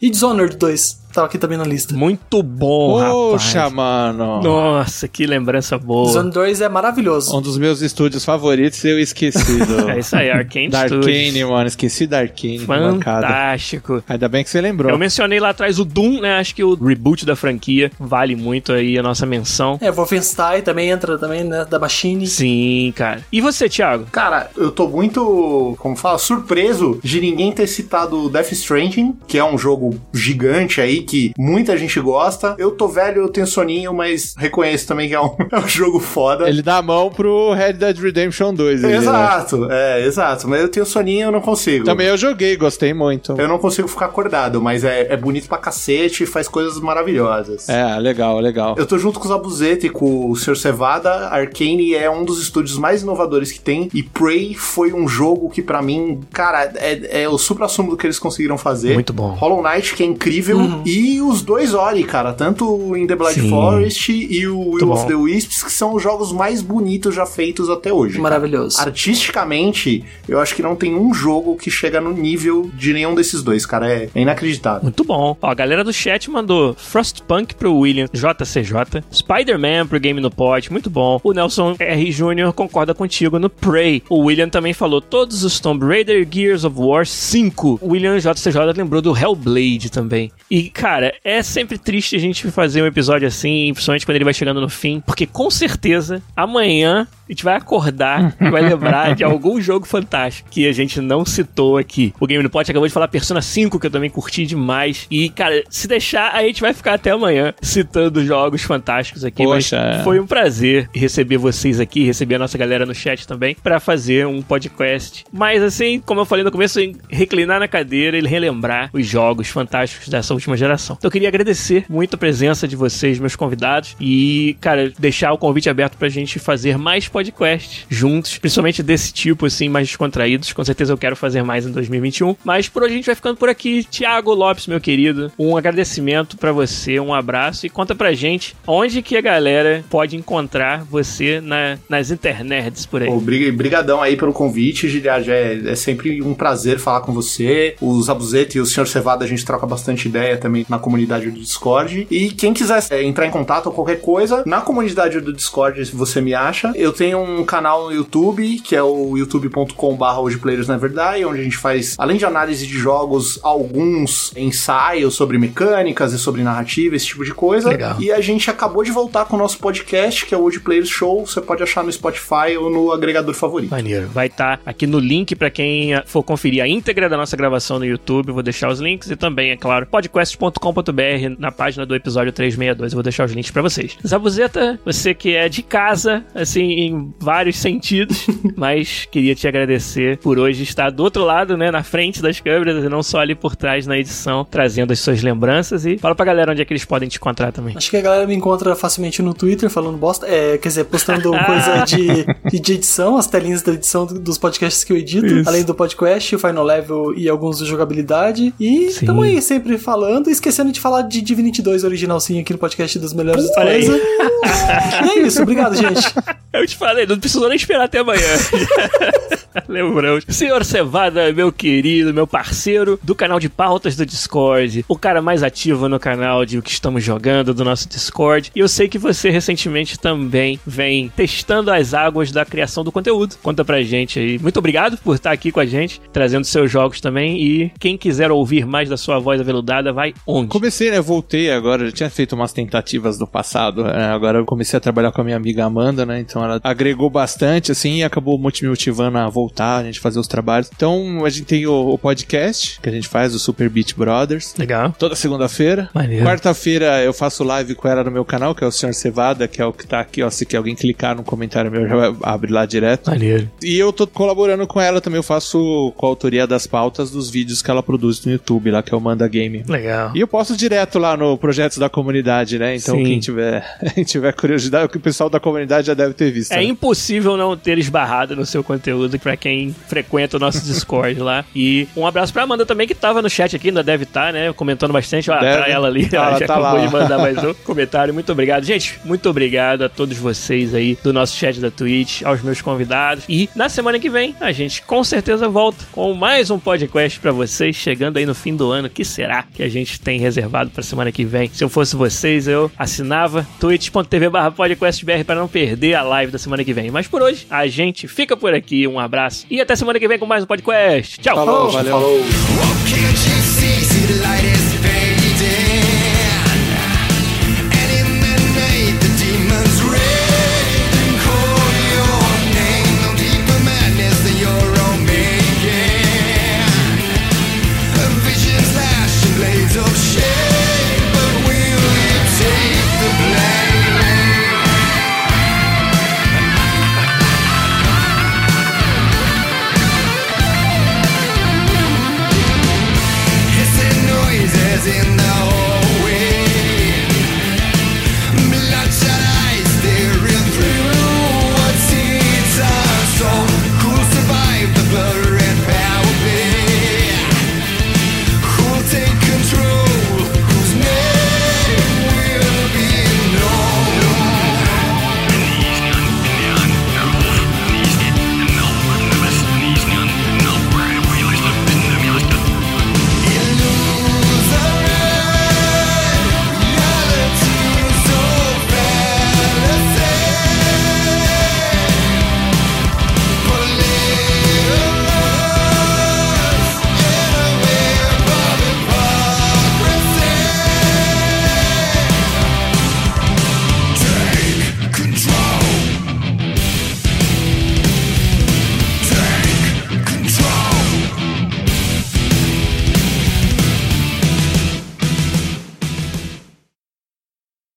Speaker 2: E Dishonored 2, tava aqui também na lista.
Speaker 1: Muito bom,
Speaker 4: Poxa,
Speaker 1: rapaz.
Speaker 4: mano.
Speaker 1: Nossa, que lembrança boa.
Speaker 2: Dishonored 2 é maravilhoso.
Speaker 4: Um dos meus estúdios favoritos eu esqueci do...
Speaker 1: É isso aí, Arcane
Speaker 4: da
Speaker 1: Studios.
Speaker 4: Arcane, mano. Esqueci da Arcane. que mancada.
Speaker 1: Fantástico.
Speaker 4: Ainda bem que você lembrou.
Speaker 1: Eu mencionei lá atrás o Doom, né? Acho que o reboot da franquia vale muito aí a nossa menção.
Speaker 2: É, Wolfenstein também entra também, né, da Machine.
Speaker 1: Sim, cara. E você, Thiago?
Speaker 3: Cara, eu tô muito, como fala, surpreso de ninguém ter citado Death Stranding, que é um jogo gigante aí, que muita gente gosta. Eu tô velho, eu tenho soninho, mas reconheço também que é um, é um jogo foda.
Speaker 4: Ele dá a mão pro Red Dead Redemption 2. ali, né?
Speaker 3: Exato, é, exato. Mas eu tenho soninho, eu não consigo.
Speaker 4: Também eu joguei, gostei muito.
Speaker 3: Eu não consigo ficar acordado, mas é, é bonito pra cacete e faz coisas maravilhosas.
Speaker 4: É, legal, legal.
Speaker 3: Eu tô junto com o Zabuzeta e com o Sr. Cevada. Arcane é um dos estúdios mais inovadores que tem. E Prey foi um jogo que, pra mim, cara, é, é o supra-sumo do que eles conseguiram fazer.
Speaker 1: Muito bom.
Speaker 3: Hollow Knight, que é incrível. E os dois Ori, cara. Tanto o In the Blood
Speaker 1: Sim.
Speaker 3: Forest e o Will of the Wisps, que são os jogos mais bonitos já feitos até hoje. cara.
Speaker 2: Maravilhoso.
Speaker 3: Artisticamente, eu acho que não tem um jogo que chega no nível de nenhum desses dois, cara. É, é inacreditável.
Speaker 1: Muito bom. Ó, a galera do chat mandou Frostpunk pro William JCJ, Spider-Man pro Game no Pod, muito bom. O Nelson R. Jr. concorda contigo no Prey. O William também falou todos os Tomb Raider Gears of War 5. O William JCJ lembrou do Hellblade também. E, cara, é sempre triste a gente fazer um episódio assim, principalmente quando ele vai chegando no fim, porque com certeza amanhã a gente vai acordar e vai lembrar de algum jogo fantástico que a gente não citou aqui. O Game Pot acabou de falar Persona 5, que eu também curti demais. E, cara, se deixar, a gente vai ficar até amanhã citando jogos fantásticos aqui.
Speaker 4: Poxa,
Speaker 1: mas
Speaker 4: é.
Speaker 1: foi um prazer receber vocês aqui, receber a nossa galera no chat também, pra fazer um podcast. Mas, assim, como eu falei no começo, reclinar na cadeira e relembrar os jogos fantásticos dessa última geração. Geração. Então eu queria agradecer muito a presença de vocês, meus convidados, e, cara, deixar o convite aberto pra gente fazer mais podcasts juntos, principalmente desse tipo, assim, mais descontraídos. Com certeza eu quero fazer mais em 2021. Mas por hoje a gente vai ficando por aqui. Tiago Lopes, meu querido, um agradecimento para você, um abraço e conta pra gente onde que a galera pode encontrar você na, nas internets por aí.
Speaker 3: Obrigadão aí pelo convite, Giliad. É, é sempre um prazer falar com você. O Zabuzeta e o Sr. Cevada a gente troca bastante ideia também na comunidade do Discord. E quem quiser é, entrar em contato ou qualquer coisa, na comunidade do Discord você me acha. Eu tenho um canal no YouTube, que é o hoje Players Never Die, onde a gente faz, além de análise de jogos, alguns ensaios sobre mecânicas e sobre narrativa, esse tipo de coisa.
Speaker 1: Legal.
Speaker 3: E a gente acabou de voltar com o nosso podcast, que é o Hoje Players Show. Você pode achar no Spotify ou no agregador favorito.
Speaker 1: Maneiro. Vai estar aqui no link para quem for conferir a íntegra da nossa gravação no YouTube. Vou deixar os links e também, é claro, podcast.com.br na página do episódio 362. Eu vou deixar os links para vocês. Zabuzeta, você que é de casa, assim, em vários sentidos, mas queria te agradecer por hoje estar do outro lado, né, na frente das câmeras e não só ali por trás na edição, trazendo as suas lembranças e fala pra galera onde é que eles podem te encontrar também.
Speaker 2: Acho que a galera me encontra facilmente no Twitter falando bosta, é, quer dizer, postando coisa de, de edição, as telinhas da edição dos podcasts que eu edito,
Speaker 1: Isso.
Speaker 2: além do podcast, o Final Level e alguns de jogabilidade. E tamo aí sempre falando, esquecendo de falar de Divinity 2 original sim aqui no podcast das melhores coisas. e é isso, obrigado, gente.
Speaker 1: Eu te falei, não precisou nem esperar até amanhã. Lembramos. Senhor Cevada, meu querido, meu parceiro do canal de pautas do Discord, o cara mais ativo no canal de o que estamos jogando do nosso Discord. E eu sei que você recentemente também vem testando as águas da criação do conteúdo. Conta pra gente aí. Muito obrigado por estar aqui com a gente, trazendo seus jogos também. E quem quiser ouvir mais da sua voz aveludada, vai onde?
Speaker 4: Comecei, né? Voltei agora. Já tinha feito umas tentativas no passado. né, agora eu comecei a trabalhar com a minha amiga Amanda, né? Então ela agregou bastante, assim, e acabou me motivando a voltar, a gente fazer os trabalhos. Então a gente tem o, o podcast que a gente faz, o Super Beat Brothers.
Speaker 1: Legal.
Speaker 4: Toda segunda-feira. Quarta-feira eu faço live com ela no meu canal, que é o Sr. Cevada, que é o que tá aqui, ó. Se alguém clicar no comentário meu, já abre lá direto.
Speaker 1: Maneiro.
Speaker 4: E eu tô colaborando com ela também, eu faço coautoria das pautas dos vídeos que ela produz no YouTube, lá que é o Manda Game.
Speaker 1: Legal.
Speaker 4: E eu posto direto lá no Projetos da Comunidade, né? Então
Speaker 1: Sim.
Speaker 4: quem tiver, quem tiver curiosidade, o que o pessoal da comunidade já deve ter visto.
Speaker 1: É
Speaker 4: né?
Speaker 1: impossível não ter esbarrado no seu conteúdo pra quem frequenta o nosso Discord lá. E um abraço pra Amanda também, que tava no chat aqui, ainda deve estar, né? Comentando bastante.
Speaker 4: Deve.
Speaker 1: pra ela ali,
Speaker 4: Tá
Speaker 1: ela
Speaker 4: lá,
Speaker 1: já
Speaker 4: tá
Speaker 1: acabou
Speaker 4: lá.
Speaker 1: de mandar mais um comentário. Muito obrigado. Gente, muito obrigado a todos vocês aí do nosso chat da Twitch, aos meus convidados. E na semana que vem, a gente com certeza volta com mais um podcast pra vocês, chegando aí no fim do ano. que será que a gente tem reservado pra semana que vem? Se eu fosse vocês, eu assinava twitch.tv barra podcastbr para não perder a live da semana que vem. Mas por hoje, a gente fica por aqui. Um abraço e até semana que vem com mais um podcast. Tchau!
Speaker 4: Falou, valeu.
Speaker 3: Falou.